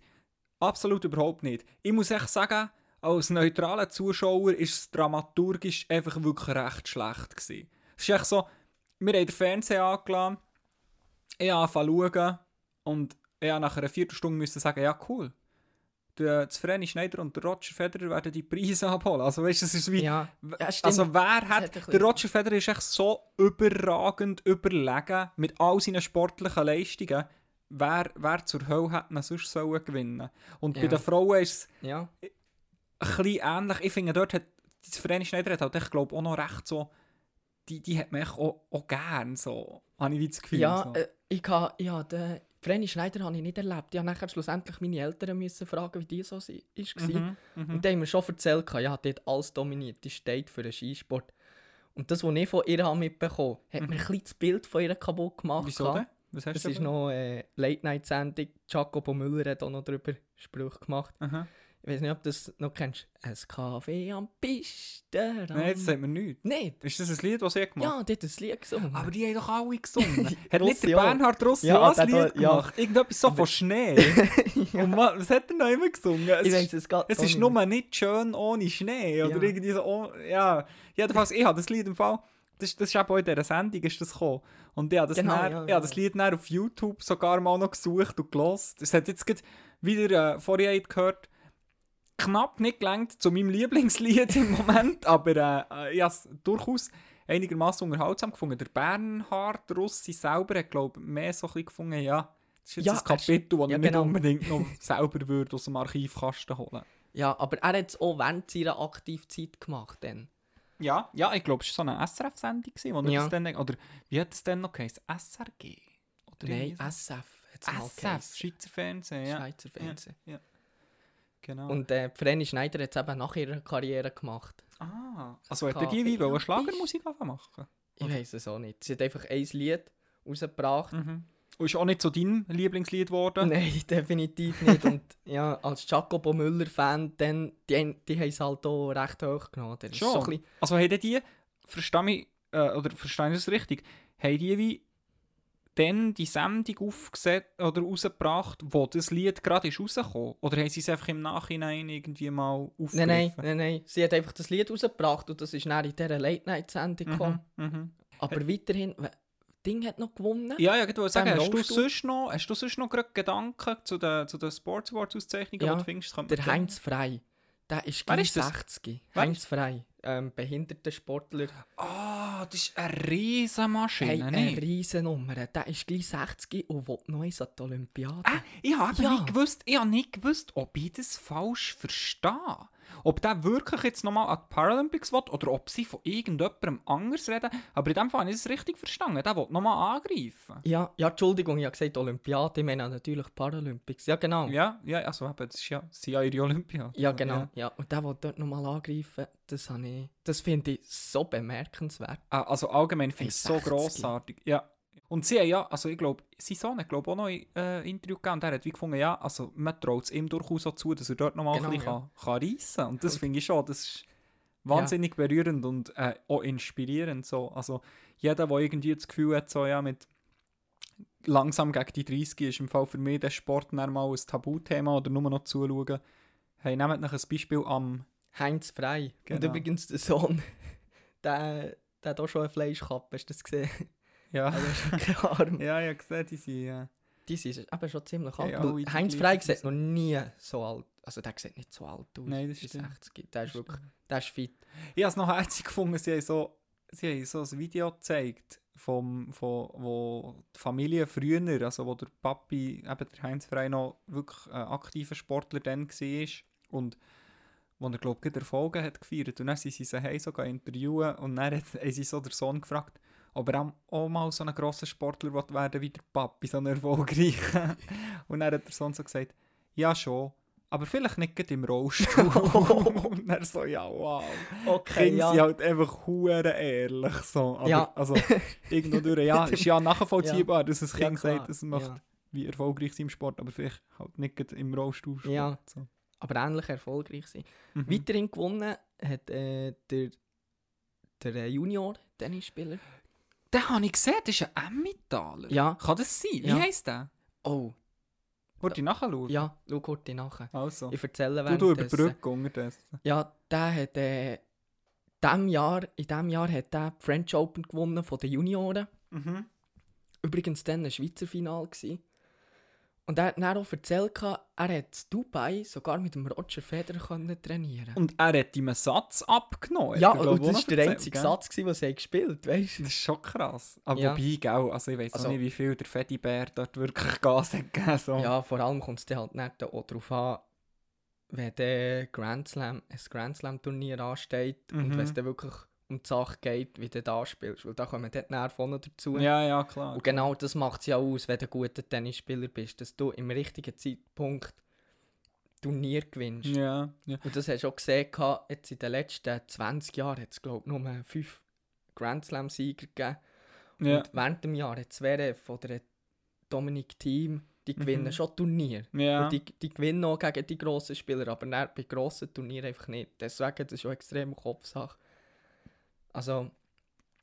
Absolut überhaupt nicht. Ich muss echt sagen, als neutraler Zuschauer ist es dramaturgisch einfach wirklich recht schlecht gewesen. Es ist echt so, wir haben den Fernseher angelassen, ich angefangen zu schauen und ich nach einer Viertelstunde müssen sagen, ja cool, der das Vreni Schneider und der Roger Federer werden die Preise abholen. Also weißt du, es ist wie... Ja, ja. Also wer hat hat, der Roger Federer ist echt so überragend überlegen mit all seinen sportlichen Leistungen. Wer, wer zur Hölle hätte ihn sonst sollen gewinnen Und bei Ja. den Frauen ist es Ja, ein bisschen ähnlich. Ich finde, dort hat das Vreni Schneider hat halt, ich glaube, auch noch recht so, die, die hat man auch, auch gern so, habe ich wie das Gefühl. ja so. äh, ich habe ja, den Vreni Schneider habe ich nicht erlebt. Ich nachher schlussendlich meine Eltern müssen fragen, wie die so ist. Mhm, mhm. Und die haben mir schon erzählt, ja, hat dort alles dominiert. Die steht für den Skisport. Und das, was ich von ihr habe mitbekommen habe, hat mir ein bisschen das Bild von ihr kaputt gemacht. Mhm. Wieso denn? Was hast Das du ist noch eine Late-Night-Sendung. Jacobo Müller hat auch noch darüber Sprüche gemacht. Aha. Ich weiß nicht, ob du das noch kennst. Ein Kaffee am Pistenrand. Nein, das sagt mir nichts. Nicht? Ist das ein Lied, das sie gemacht Ja, die hat ein Lied gesungen. Aber die haben doch alle gesungen. hat nicht der. Bernhard Rossi Ja, auch ein Lied auch- ja. gemacht? Irgendetwas so von Schnee. Und ma- was hat er noch immer gesungen? Es ich ist- weiß es gerade Es ist nur nicht schön ohne Schnee. Oder Ja. irgendwie so, oh, ja. Jedenfalls, ich habe das Lied im Fall, das, das ist eben auch in dieser Sendung ist das gekommen. Und ich habe das, Genau, dann, ja, ja. habe das Lied dann auf YouTube sogar mal noch gesucht und gelost. Es hat jetzt gerade wieder, äh, vorher gehört, knapp nicht gelangt zu meinem Lieblingslied im Moment, aber äh, äh, ich habe es durchaus einigermaßen unterhaltsam gefunden. Der Bernhard Russi selber hat, glaube ich, mehr so ein bisschen gefunden, ja, das ist jetzt Ja, ein Kapitel, das ja, ich nicht genau. unbedingt noch selber würde aus dem Archivkasten holen Ja, aber er hat es auch während seiner Aktivzeit gemacht. Dann. Ja, ja, ich glaube, es war so eine SRF-Sendung, wo Ja. das dann, oder wie hat es denn noch geheißen? SRG? Oder Nein? SF SF. Schweizer Fernsehen, ja. Schweizer Fernsehen. Ja, genau. Und äh, Vreni Schneider hat es eben nach ihrer Karriere gemacht. ah, also hat er die wie wollen Schlagermusik machen? Ich weiß es auch nicht. Sie hat einfach ein Lied rausgebracht. Mhm. Und ist auch nicht so dein Lieblingslied geworden? Nein, definitiv nicht. Und ja, als Jacobo Müller-Fan, dann, die, haben- die haben es halt auch recht hoch genommen. Schon. So bisschen, Also haben die, verstehe mich, äh, oder verstehe ich das richtig, haben die wie dann die Sendung aufgesetzt oder rausgebracht, wo das Lied gerade ist rausgekommen? Oder haben sie es einfach im Nachhinein irgendwie mal aufgegriffen? Nein, nein, nein, nein. Sie hat einfach das Lied rausgebracht und das ist dann in dieser Late-Night-Sendung gekommen. Mhm, mhm. Aber weiterhin, we- Ding hat noch gewonnen. Ja, ja, ich wollte sagen, hast du, sonst noch, hast du sonst noch gerade Gedanken zu den, zu den Sports Awards Auszeichnungen, Ja, die du findest? Der Heinz Frei. Der ist gleich ist das? 60. Wer Heinz Frei. Ähm, Behindertensportler. Ah, das ist eine Riesenmaschine, Hey, eine nicht? Riesennummer. Der ist gleich 60 und will noch eins an die Olympiade. Ah, ich habe Ja. nicht gewusst, ich habe nicht gewusst, ob ich das falsch verstehe. Ob der wirklich jetzt nochmal an die Paralympics will oder ob sie von irgendjemandem anders reden. Aber in dem Fall habe ich es richtig verstanden. Der will nochmal angreifen. Ja, ja, Entschuldigung, ich habe gesagt Olympiade, ich meine natürlich Paralympics. Ja, genau. Ja, ja, also eben, das ist ja, sind ja ihre Olympia. Ja, genau. Ja. Und der will dort nochmal angreifen, das, habe ich- das finde ich so bemerkenswert. Ah, Also allgemein finde ich es so 60. grossartig. Ja. Und sie haben ja, also ich glaube, sein Sohn hat glaube auch noch ein äh, Interview gegeben und der hat wie gefunden, ja, also man traut es ihm durchaus auch zu, dass er dort nochmal Genau, ein bisschen ja. kann, kann reissen kann. Und das finde ich schon, das ist wahnsinnig berührend und äh, auch inspirierend. So. Also jeder, der irgendwie das Gefühl hat, so ja, mit langsam gegen die 30 ist im Fall für mich der Sport mal ein Tabuthema oder nur noch zuschauen. Hey, nehmt noch ein Beispiel am... Heinz Frei. Und Genau. übrigens der Sohn, der, der hat auch schon eine Fleischkappe, hast du das gesehen? Ja, Also ist kein Arm. ja, ja, gesehen, die sind... Ja. Die sind eben schon ziemlich alt. Ja, Heinz Frey sieht noch nie so alt Also der sieht nicht so alt aus. Nein, das stimmt. 60. Der ist wirklich, der ist fit. Ich habe es noch herzig gefunden, sie haben so, sie haben so ein Video gezeigt, vom, von, wo die Familie früher, also wo der Papi, eben der Heinz Frey noch wirklich ein aktiver Sportler dann war und wo er, glaube ich, Erfolge hat gefeiert. Und dann sind sie sie sogar interviewen und dann hat, haben sie so den Sohn gefragt, ob er auch- mal so ein grosser Sportler werden wie der Papi, so ein erfolgreicher. und dann hat der Sohn so gesagt, ja schon, aber vielleicht nicht im Rollstuhl. und er so, ja wow. Okay, Kinder ja. sind halt einfach hure ehrlich so. Aber, Ja. Also, irgendwo durch, ja, ist ja nachvollziehbar, dass ein Ja, Kind klar, sagt, es möchte ja. wie erfolgreich sein im Sport, aber vielleicht halt nicht im Rollstuhl. Ja. So. Aber ähnlich erfolgreich sein. Mhm. Weiterhin gewonnen hat äh, der, der Junior-Tennisspieler. Den habe ich gesehen, das ist ein Emmentaler. Ja. Kann das sein? Wie Ja. heisst der? Oh, Wollte ich nachschauen? ja, schau kurz nachher. Also. Ich erzähle Du, du währenddessen. überbrücken unterdessen. Ja, der hat äh, dem Jahr, in diesem Jahr hat der die French Open gewonnen von den Junioren. Mhm. Übrigens dann ein Schweizer Final gsi. Und er hat dann auch erzählt, er hat in Dubai sogar mit dem Roger Federer können trainieren Und er hat ihm einen Satz abgenommen. Ja, und das war der einzige? Satz, den sie haben gespielt weißt Das ist schon krass. Aber Ja. wobei, gell, also ich weiß Also- auch nicht, wie viel der Fettibär dort wirklich Gas hat gegeben. So. Ja, vor allem kommt es halt nicht auch darauf an, wenn der Grand Slam, ein Grand Slam Turnier ansteht und Mhm. wenn es dann wirklich um die Sache geht, wie du da spielst. Weil da kommen dort näher vorne dazu. ja, ja, klar. Und genau das macht es ja aus, wenn du ein guter Tennisspieler bist, dass du im richtigen Zeitpunkt Turnier gewinnst. Ja, ja. Und das hast du auch gesehen, jetzt in den letzten 20 Jahren hat es, glaube ich, nur fünf Grand Slam-Sieger gegeben. Ja. Und während dem Jahr hat Zverev oder Dominic Thiem, die gewinnen Mhm. schon Turnier. Ja. Und die, die gewinnen auch gegen die grossen Spieler, aber bei grossen Turnieren einfach nicht. Deswegen, das ist schon extrem Kopfsache. Also,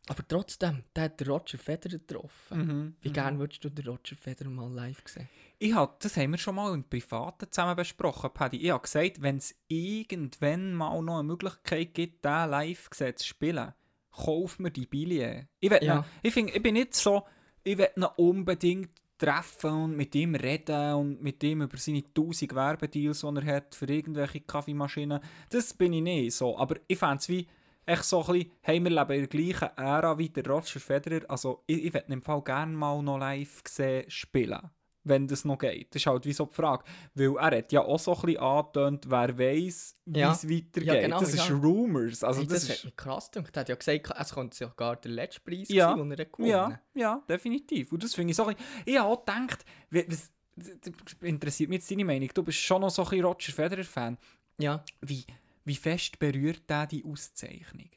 aber trotzdem, der hat Roger Federer getroffen. Mhm. Wie mhm. gern würdest du den Roger Federer mal live sehen? Ich hab, das haben wir schon mal im Privaten zusammen besprochen, Paddy. Ich habe gesagt, wenn es irgendwann mal noch eine Möglichkeit gibt, den live zu spielen, kauf mir die Billet. Ich, Ja. ihn- ich, find, ich bin nicht so, ich will ihn unbedingt treffen und mit ihm reden und mit ihm über seine 1000 Werbedeals, die er hat für irgendwelche Kaffeemaschinen. Das bin ich nicht so. Aber ich fände es wie echt so ein bisschen, hey, wir leben in der gleichen Ära wie der Roger Federer. Also ich, ich würde im Fall gerne mal noch live sehen spielen. Wenn das noch geht. Das ist halt wie so die Frage. Weil er hat ja auch so ein bisschen angetönt, wer weiß, wie Ja. es weitergeht. Ja, genau, das ist ja. Rumors. Also hey, das, das, hat ist, mich krass gedacht. Er hat ja gesagt, es könnte sogar der letzte Preis Ja. sein, den er hat gewonnen ja, ja, definitiv. Und das finde ich so ein bisschen, ich habe auch gedacht, was, interessiert mich jetzt deine Meinung. Du bist schon noch so ein bisschen Roger Federer-Fan. Ja. Wie, wie fest berührt der die Auszeichnung?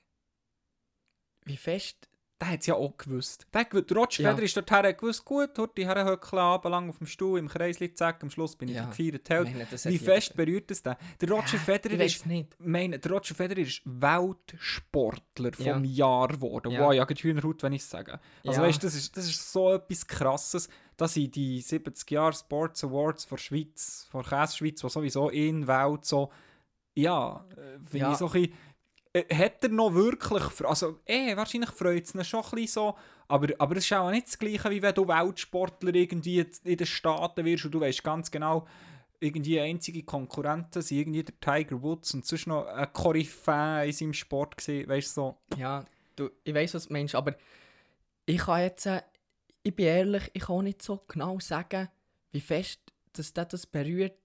Wie fest... Der hat es ja auch gewusst. Der, der Roger Ja. Federer ist dorthin gewusst, gut, dort die Herrenhöckle abendlang auf dem Stuhl im Kreis zack, am Schluss bin ich Ja. Ich meine, Wie jeder- fest berührt es den? Der Roger Ja, Federer ich ist, nicht. meine, der Roger Federer ist Weltsportler vom Ja. Jahr geworden. Ja. Wow, ja, gerade Hühnerhaut, wenn ich es sage. Also Ja. weißt, das ist, das ist so etwas Krasses, dass in die 70 Jahre Sports Awards von Schweiz, von Käse-Schweiz, die sowieso in Welt so, ja, äh, finde Ja. ich so ein bisschen, äh, hat er noch wirklich, also eh, wahrscheinlich freut es ihn schon ein bisschen so, aber, aber es ist auch nicht das Gleiche, wie wenn du Weltsportler irgendwie in den Staaten wirst und du weißt ganz genau, irgendwie einzige Konkurrenten sind irgendwie der Tiger Woods und sonst noch ein Koryphäe in seinem Sport gesehen, weißt du so. Ja, du, ich weiß, was du meinst, aber ich kann jetzt, äh, ich bin ehrlich, ich kann auch nicht so genau sagen, wie fest dass das berührt.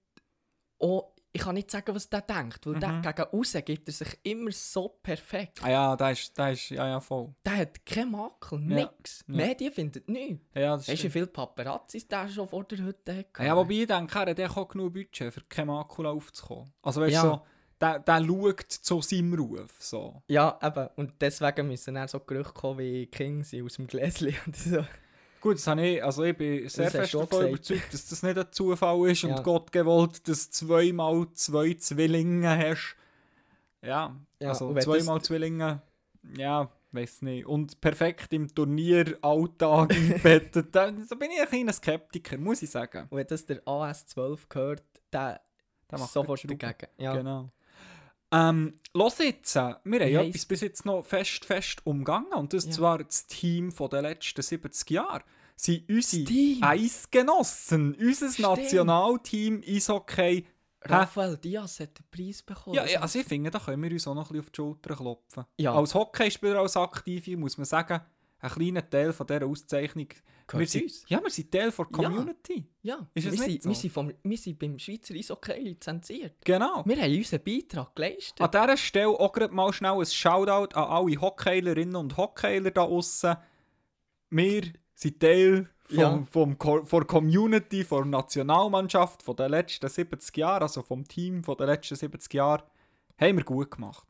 Auch, ich kann nicht sagen, was der denkt, weil der Mhm. gegen außen gibt er sich immer so perfekt. Ah ja, da ist, da ist, ja, ja, voll. Der hat keinen Makel, Ja, nix. ja. Medien finden nichts. Ja, das wie stimmt. viele Paparazzis der schon vor der Hütte hat? Ja, wobei ich denke, er hat auch genug Budget, für keine Makula aufzukommen. Also weißt du, Ja. so, der, der schaut zu seinem Ruf. So. Ja, eben. Und deswegen müssen dann so Gerüchte kommen wie King aus dem Gläschen und so. Gut, das habe ich, also ich bin sehr Das fest davon überzeugt, dass das nicht ein Zufall ist Ja. und Gott gewollt, dass du zweimal zwei Zwillinge hast. Ja, Ja, also zweimal das- Zwillinge, ja, weiß nicht. Und perfekt im Turnieralltag eingebettet. Da da bin ich ein kleiner Skeptiker, muss ich sagen. Und wenn das der AS12 gehört, der, Der macht sofort dagegen. Ja. Genau. Ähm, los jetzt, äh, wir haben heisst- etwas bis jetzt noch fest, fest umgangen und das Ja. zwar das Team von den letzten 70 Jahre. Sind unsere Team. Eisgenossen, unser Stimmt. Nationalteam Eishockey. Hä? Raphael Diaz hat den Preis bekommen. Ja, Das ja, also ich finde, da können wir uns auch noch ein bisschen auf die Schulter klopfen. Ja. Als Hockeyspieler, als Aktive, muss man sagen, ein kleiner Teil von dieser Auszeichnung. Gehört wir sind, uns. Ja, wir sind Teil der Ja. Community. ja. Ist es wir, nicht sind, wir, so? sind vom, wir sind beim Schweizer Eishockey lizenziert. Genau. Wir haben unseren Beitrag geleistet. An dieser Stelle auch gerade mal schnell ein Shoutout an alle Hockeylerinnen und Hockeyer da außen. Wir sind Teil vom, Ja. vom, von der Community, von der Nationalmannschaft von den letzten 70 Jahren, also vom Team von den letzten 70 Jahren. Haben wir gut gemacht.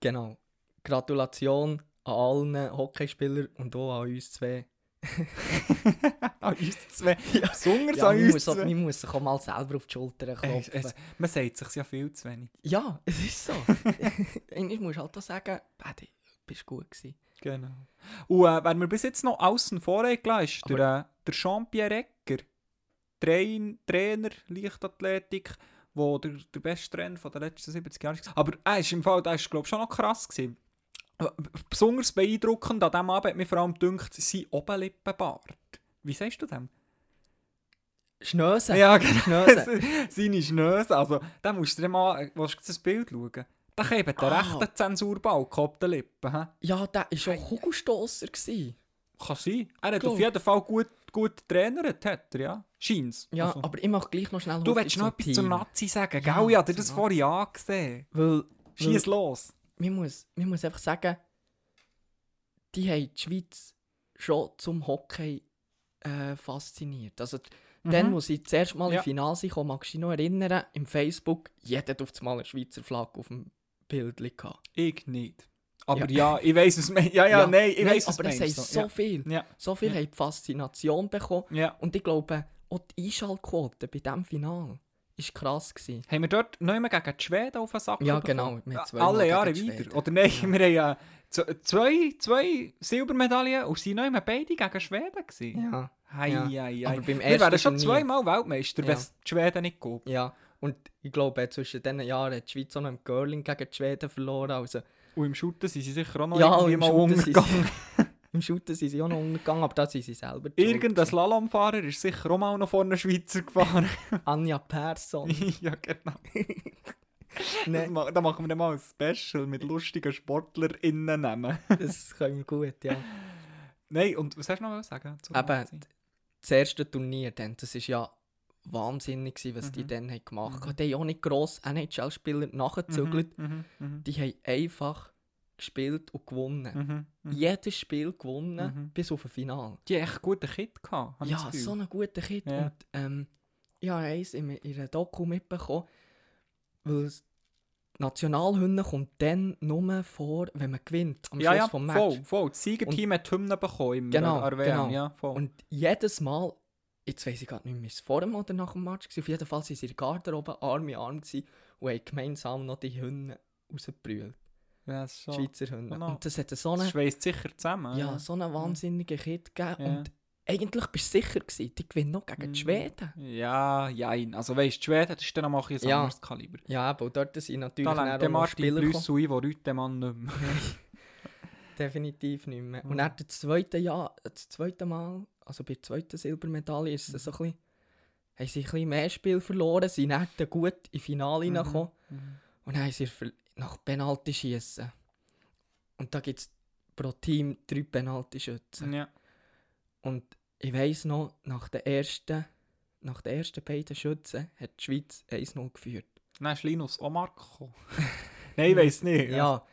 Genau. Gratulation an allen Hockeyspielern und auch an uns zwei. An uns zwei. Besonders Ja, an uns muss, zwei. man muss sich auch mal selber auf die Schulter klopfen. es, man sagt sich ja viel zu wenig. Ja, es ist so. ich muss halt auch sagen, Paddy, du bist gut gewesen. Genau. Und äh, wenn wir bis jetzt noch außen vor gelassen ist, der, äh, der Jean-Pierre Egger, Train, Trainer Leichtathletik, wo der, der beste Trainer von den letzten 70 Jahren war. Aber er ist im Fall, der ist glaube ich schon noch krass gewesen. Besonders beeindruckend an diesem Abend hat mir vor allem gedacht, sein Oberlippenbart. Wie sagst du dem? Schnöse. Ja, genau. Schnöse. Seine Schnöse. Also, da musst du dir mal willst du das Bild schauen. Da klebt der Ah. rechte Zensurbalken auf den Lippen. He? Ja, der war schon Kugelstosser. Kann sein. Er hat Glaub. auf jeden Fall gut, gut trainiert, hat er, ja. Scheint's. Ja, Also. aber ich mache gleich noch schnell Du willst noch zum etwas zur Team. Nazi sagen, Ja, gell? Ja, dir zur das vorhin angesehen. Weil, Schieß los. Man muss, man muss einfach sagen, die haben die Schweiz schon zum Hockey äh, fasziniert. Also, Mhm. dann, wo sie zuerst mal Ja. im Finale sind, magst du dich noch erinnern, im Facebook, jeder hat auf einmal eine Schweizer Flagge auf dem Bild gehabt. Ich nicht. Aber ja, ich weiss es. Ja, ja, Ja. nein, ich weiss es. aber es haben du. so ja. viel. Ja. So viel Ja. haben die Faszination bekommen. Ja. Und ich glaube, auch die Einschaltquote bei diesem Finale war krass. Gewesen. Haben wir dort nicht mehr gegen die Schweden auf den Sack Ja, bekommen? genau, wir Alle Jahre wieder. Oder nein, wir haben äh, z- zwei, zwei Silbermedaillen und sind nicht mehr beide gegen Schweden gewesen. Ja. Hei, ja. hei, hei. Aber beim wir ersten wären schon zweimal Weltmeister, Ja. wenn es die Schweden nicht gab. Ja, und ich glaube, zwischen diesen Jahren hat die Schweiz auch noch im Curling gegen die Schweden verloren. Also, Und im Shooten sind sie sicher auch noch ja, irgendwie mal umgegangen. Im Shooten sind sie auch noch untergegangen, aber da sind sie selber die Irgendein. Slalomfahrer ist sicher auch mal noch vor einer Schweizer gefahren. Anja Persson. ja, genau. Nee, ma da machen wir dann mal ein Special mit lustigen SportlerInnen nehmen. das können wir gut, ja. Nein, und was hast du noch sagen? Eben, das erste Turnier, dann, das war ja wahnsinnig, gewesen, was die Mhm. dann haben gemacht haben. Die haben auch nicht gross NHL-Spieler nachgezügelt. Mhm, mhm, Die haben einfach gespielt und gewonnen. mhm, mhm. Jedes Spiel gewonnen, Mhm. bis auf ein Finale. Die haben echt guten Kit gehabt. Ja, so einen guten Kid. Ja. Und ähm, ich habe eins in, in einer Doku mitbekommen, weil Nationalhymne kommt dann nur vor, wenn man gewinnt. Am ja, Schluss ja, vom Match. voll, voll. Das Siegerteam hat Hymne bekommen im Genau, RWM, genau. ja, voll. Und jedes Mal, jetzt weiß ich gerade nicht mehr, ist es vor dem oder nach dem Match gewesen, auf jeden Fall waren sie in der Garderobe Arm in Arm und haben gemeinsam noch die Hymne rausgebrüllt. Ja, das ist Die schon, Schweizer Hymne. Genau. Und das hat so das eine, schweißt sicher zusammen. ja, so einen wahnsinnigen Kit gegeben. Ja. Und eigentlich bist du sicher gewesen, die gewinnen noch gegen Mhm. die Schweden. Ja, jein. Also weißt du, die Schweden, das ist dann noch ein Ja. anderes Kaliber. Ja, aber dort sind natürlich Da auch der noch Martin Spieler gekommen. Brüssel ein, der Reutemann nicht mehr. Definitiv nicht mehr. Und Mhm. dann das zweite Jahr, das zweite Mal, also bei der zweiten Silbermedaille, ist es so ein bisschen, haben sie ein bisschen mehr Spiel verloren, sind dann gut ins Finale Mhm. reingekommen und dann haben sie ver- nach Penalty schießen. Und da gibt es pro Team drei Penalty-Schützen. Ja. Und ich weiss noch, nach den ersten, nach den ersten beiden Schützen hat die Schweiz 1-0 geführt. Dann ist Linus Omar gekommen. Nein, ich weiß nicht. Ja,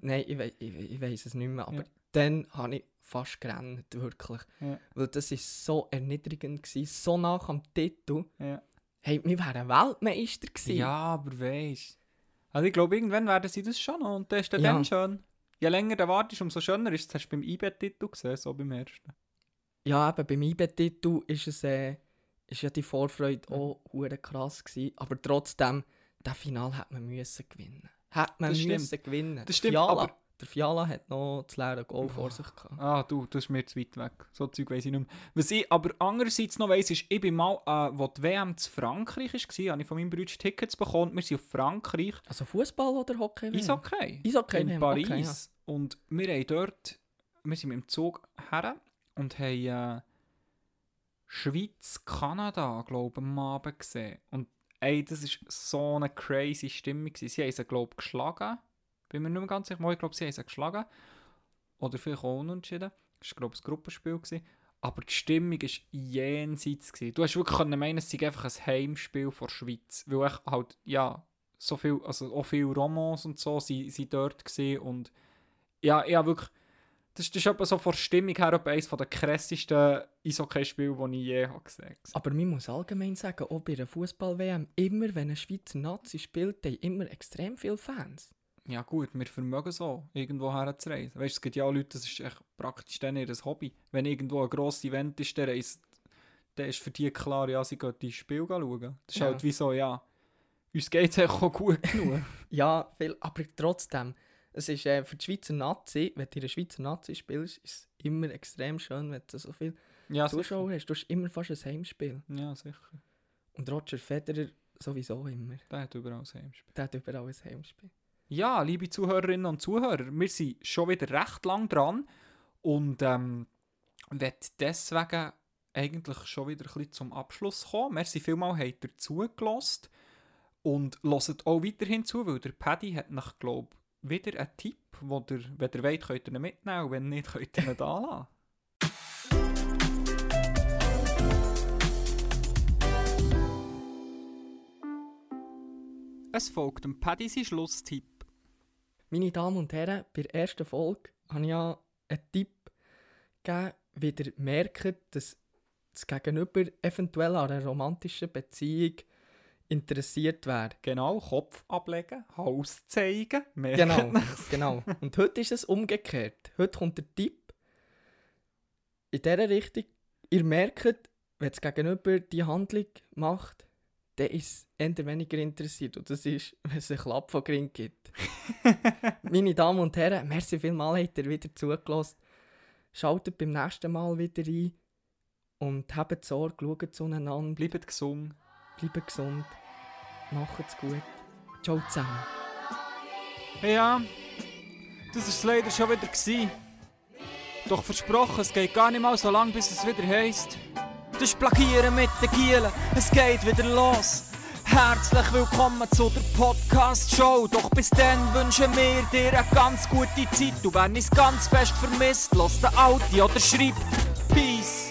nein, ich, wei ich, ich weiß es nicht mehr, aber Ja. dann habe ich fast gerannt, wirklich. Ja. Weil das war so erniedrigend, gewesen, so nach am Titel. Ja. Hey, wir wären Weltmeister gewesen. Ja, aber weisst Also ich glaube, irgendwann werden sie das schon noch und das ist dann, Ja. dann schön. Je länger du wartest, umso schöner ist es. Das hast du beim IB-Titel gesehen, so beim ersten. ja eben beim IB-Titel ist es, äh, ist ja die Vorfreude auch hure krass gewesen, aber trotzdem, das Final hätte man müssen gewinnen. Hätte man Das stimmt. müssen gewinnen. Das stimmt, Fiala, aber- Der Fiala hat noch das leere Goal vor sich gehabt. Ah, du, das ist mir zu weit weg. So Zeug weiss ich nicht mehr. Was ich aber andererseits noch weiss, ist, ich bin mal, äh, wo die WM zu Frankreich war, habe ich von meinem Bruder Tickets bekommen. Wir sind auf Frankreich. Also Fußball oder Hockey? Eishockey. Eishockey, in WM, Paris. okay, ja. Und wir haben dort, wir sind mit dem Zug her und haben äh, Schweiz, Kanada, glaube ich, am Abend gesehen. Und ey, das war so eine crazy Stimmung. Sie haben sie, glaube ich, geschlagen. Bin mir nicht mehr ganz sicher. Mal, Ich glaube, sie haben sie geschlagen. Oder vielleicht auch unentschieden. Das war, glaube ich, ein Gruppenspiel. Gewesen. Aber die Stimmung war jenseits. Gewesen. Du hast wirklich meinen, es sei einfach ein Heimspiel vor der Schweiz. Weil ich halt, ja, so viel, also auch viele Romans und so sind, dort gewesen. Und ja, ich habe wirklich, das, das ist etwa so von der Stimmung her eines der krassesten Eishockey-Spiele, die ich je gesehen habe. Aber man muss allgemein sagen, auch bei einer Fußball-WM, immer wenn ein Schweizer Nazi spielt, haben immer extrem viele Fans. Ja gut, wir vermögen so, irgendwo herzureisen. Weißt du, es gibt ja auch Leute, das ist echt praktisch dann ihr Hobby. Wenn irgendwo ein grosses Event ist, dann, reist, dann ist für die klar, ja, sie gehen die Spiel schauen. Das ist Ja. halt wie so, ja, uns geht es auch gut genug. Ja, viel, aber trotzdem, es ist äh, für die Schweizer Nazi, wenn du in der Schweizer Nazi spielst, ist es immer extrem schön, wenn du so viele ja, Zuschauer hast. Du hast immer fast ein Heimspiel. Ja, sicher. Und Roger Federer sowieso immer. Der hat überall ein Heimspiel. Der hat überall ein Heimspiel. Ja, liebe Zuhörerinnen und Zuhörer, wir sind schon wieder recht lang dran und ähm, deswegen eigentlich schon wieder ein bisschen zum Abschluss kommen. Merci vielmals, habt ihr zugelassen und hört auch weiterhin zu, weil der Paddy hat nach glaube wieder einen Tipp, wo ihr, wenn ihr wollt, könnt ihr ihn mitnehmen und wenn nicht, könnt ihr ihn da lassen. Es folgt dem Paddy sein Schlusstipp. Meine Damen und Herren, bei der ersten Folge habe ich ja einen Tipp gegeben, wie ihr merkt, dass das Gegenüber eventuell an einer romantischen Beziehung interessiert wäre. Genau, Kopf ablegen, Haus zeigen. Genau, genau. Und heute ist es umgekehrt. Heute kommt der Tipp in dieser Richtung. Ihr merkt, wenn das Gegenüber die Handlung macht, dann ist es weniger interessiert. Und das ist, wenn es einen Klapp von Grin gibt. Meine Damen und Herren, merci vielmals, habt ihr wieder zugelassen. Schaltet beim nächsten Mal wieder ein und habt Sorge, schaut zueinander, Bleibt gesund. bleibt gesund, macht's gut. Ciao zusammen. Ja, das war es leider schon wieder. Gewesen. Doch versprochen, es geht gar nicht mal so lang, bis es wieder heisst. Das Plagieren mit den Gielen, es geht wieder los. Herzlich willkommen zu der Podcast-Show. Doch bis dann wünschen wir dir eine ganz gute Zeit. Du wenn es ganz fest vermisst, lass den Audi oder schreib Peace.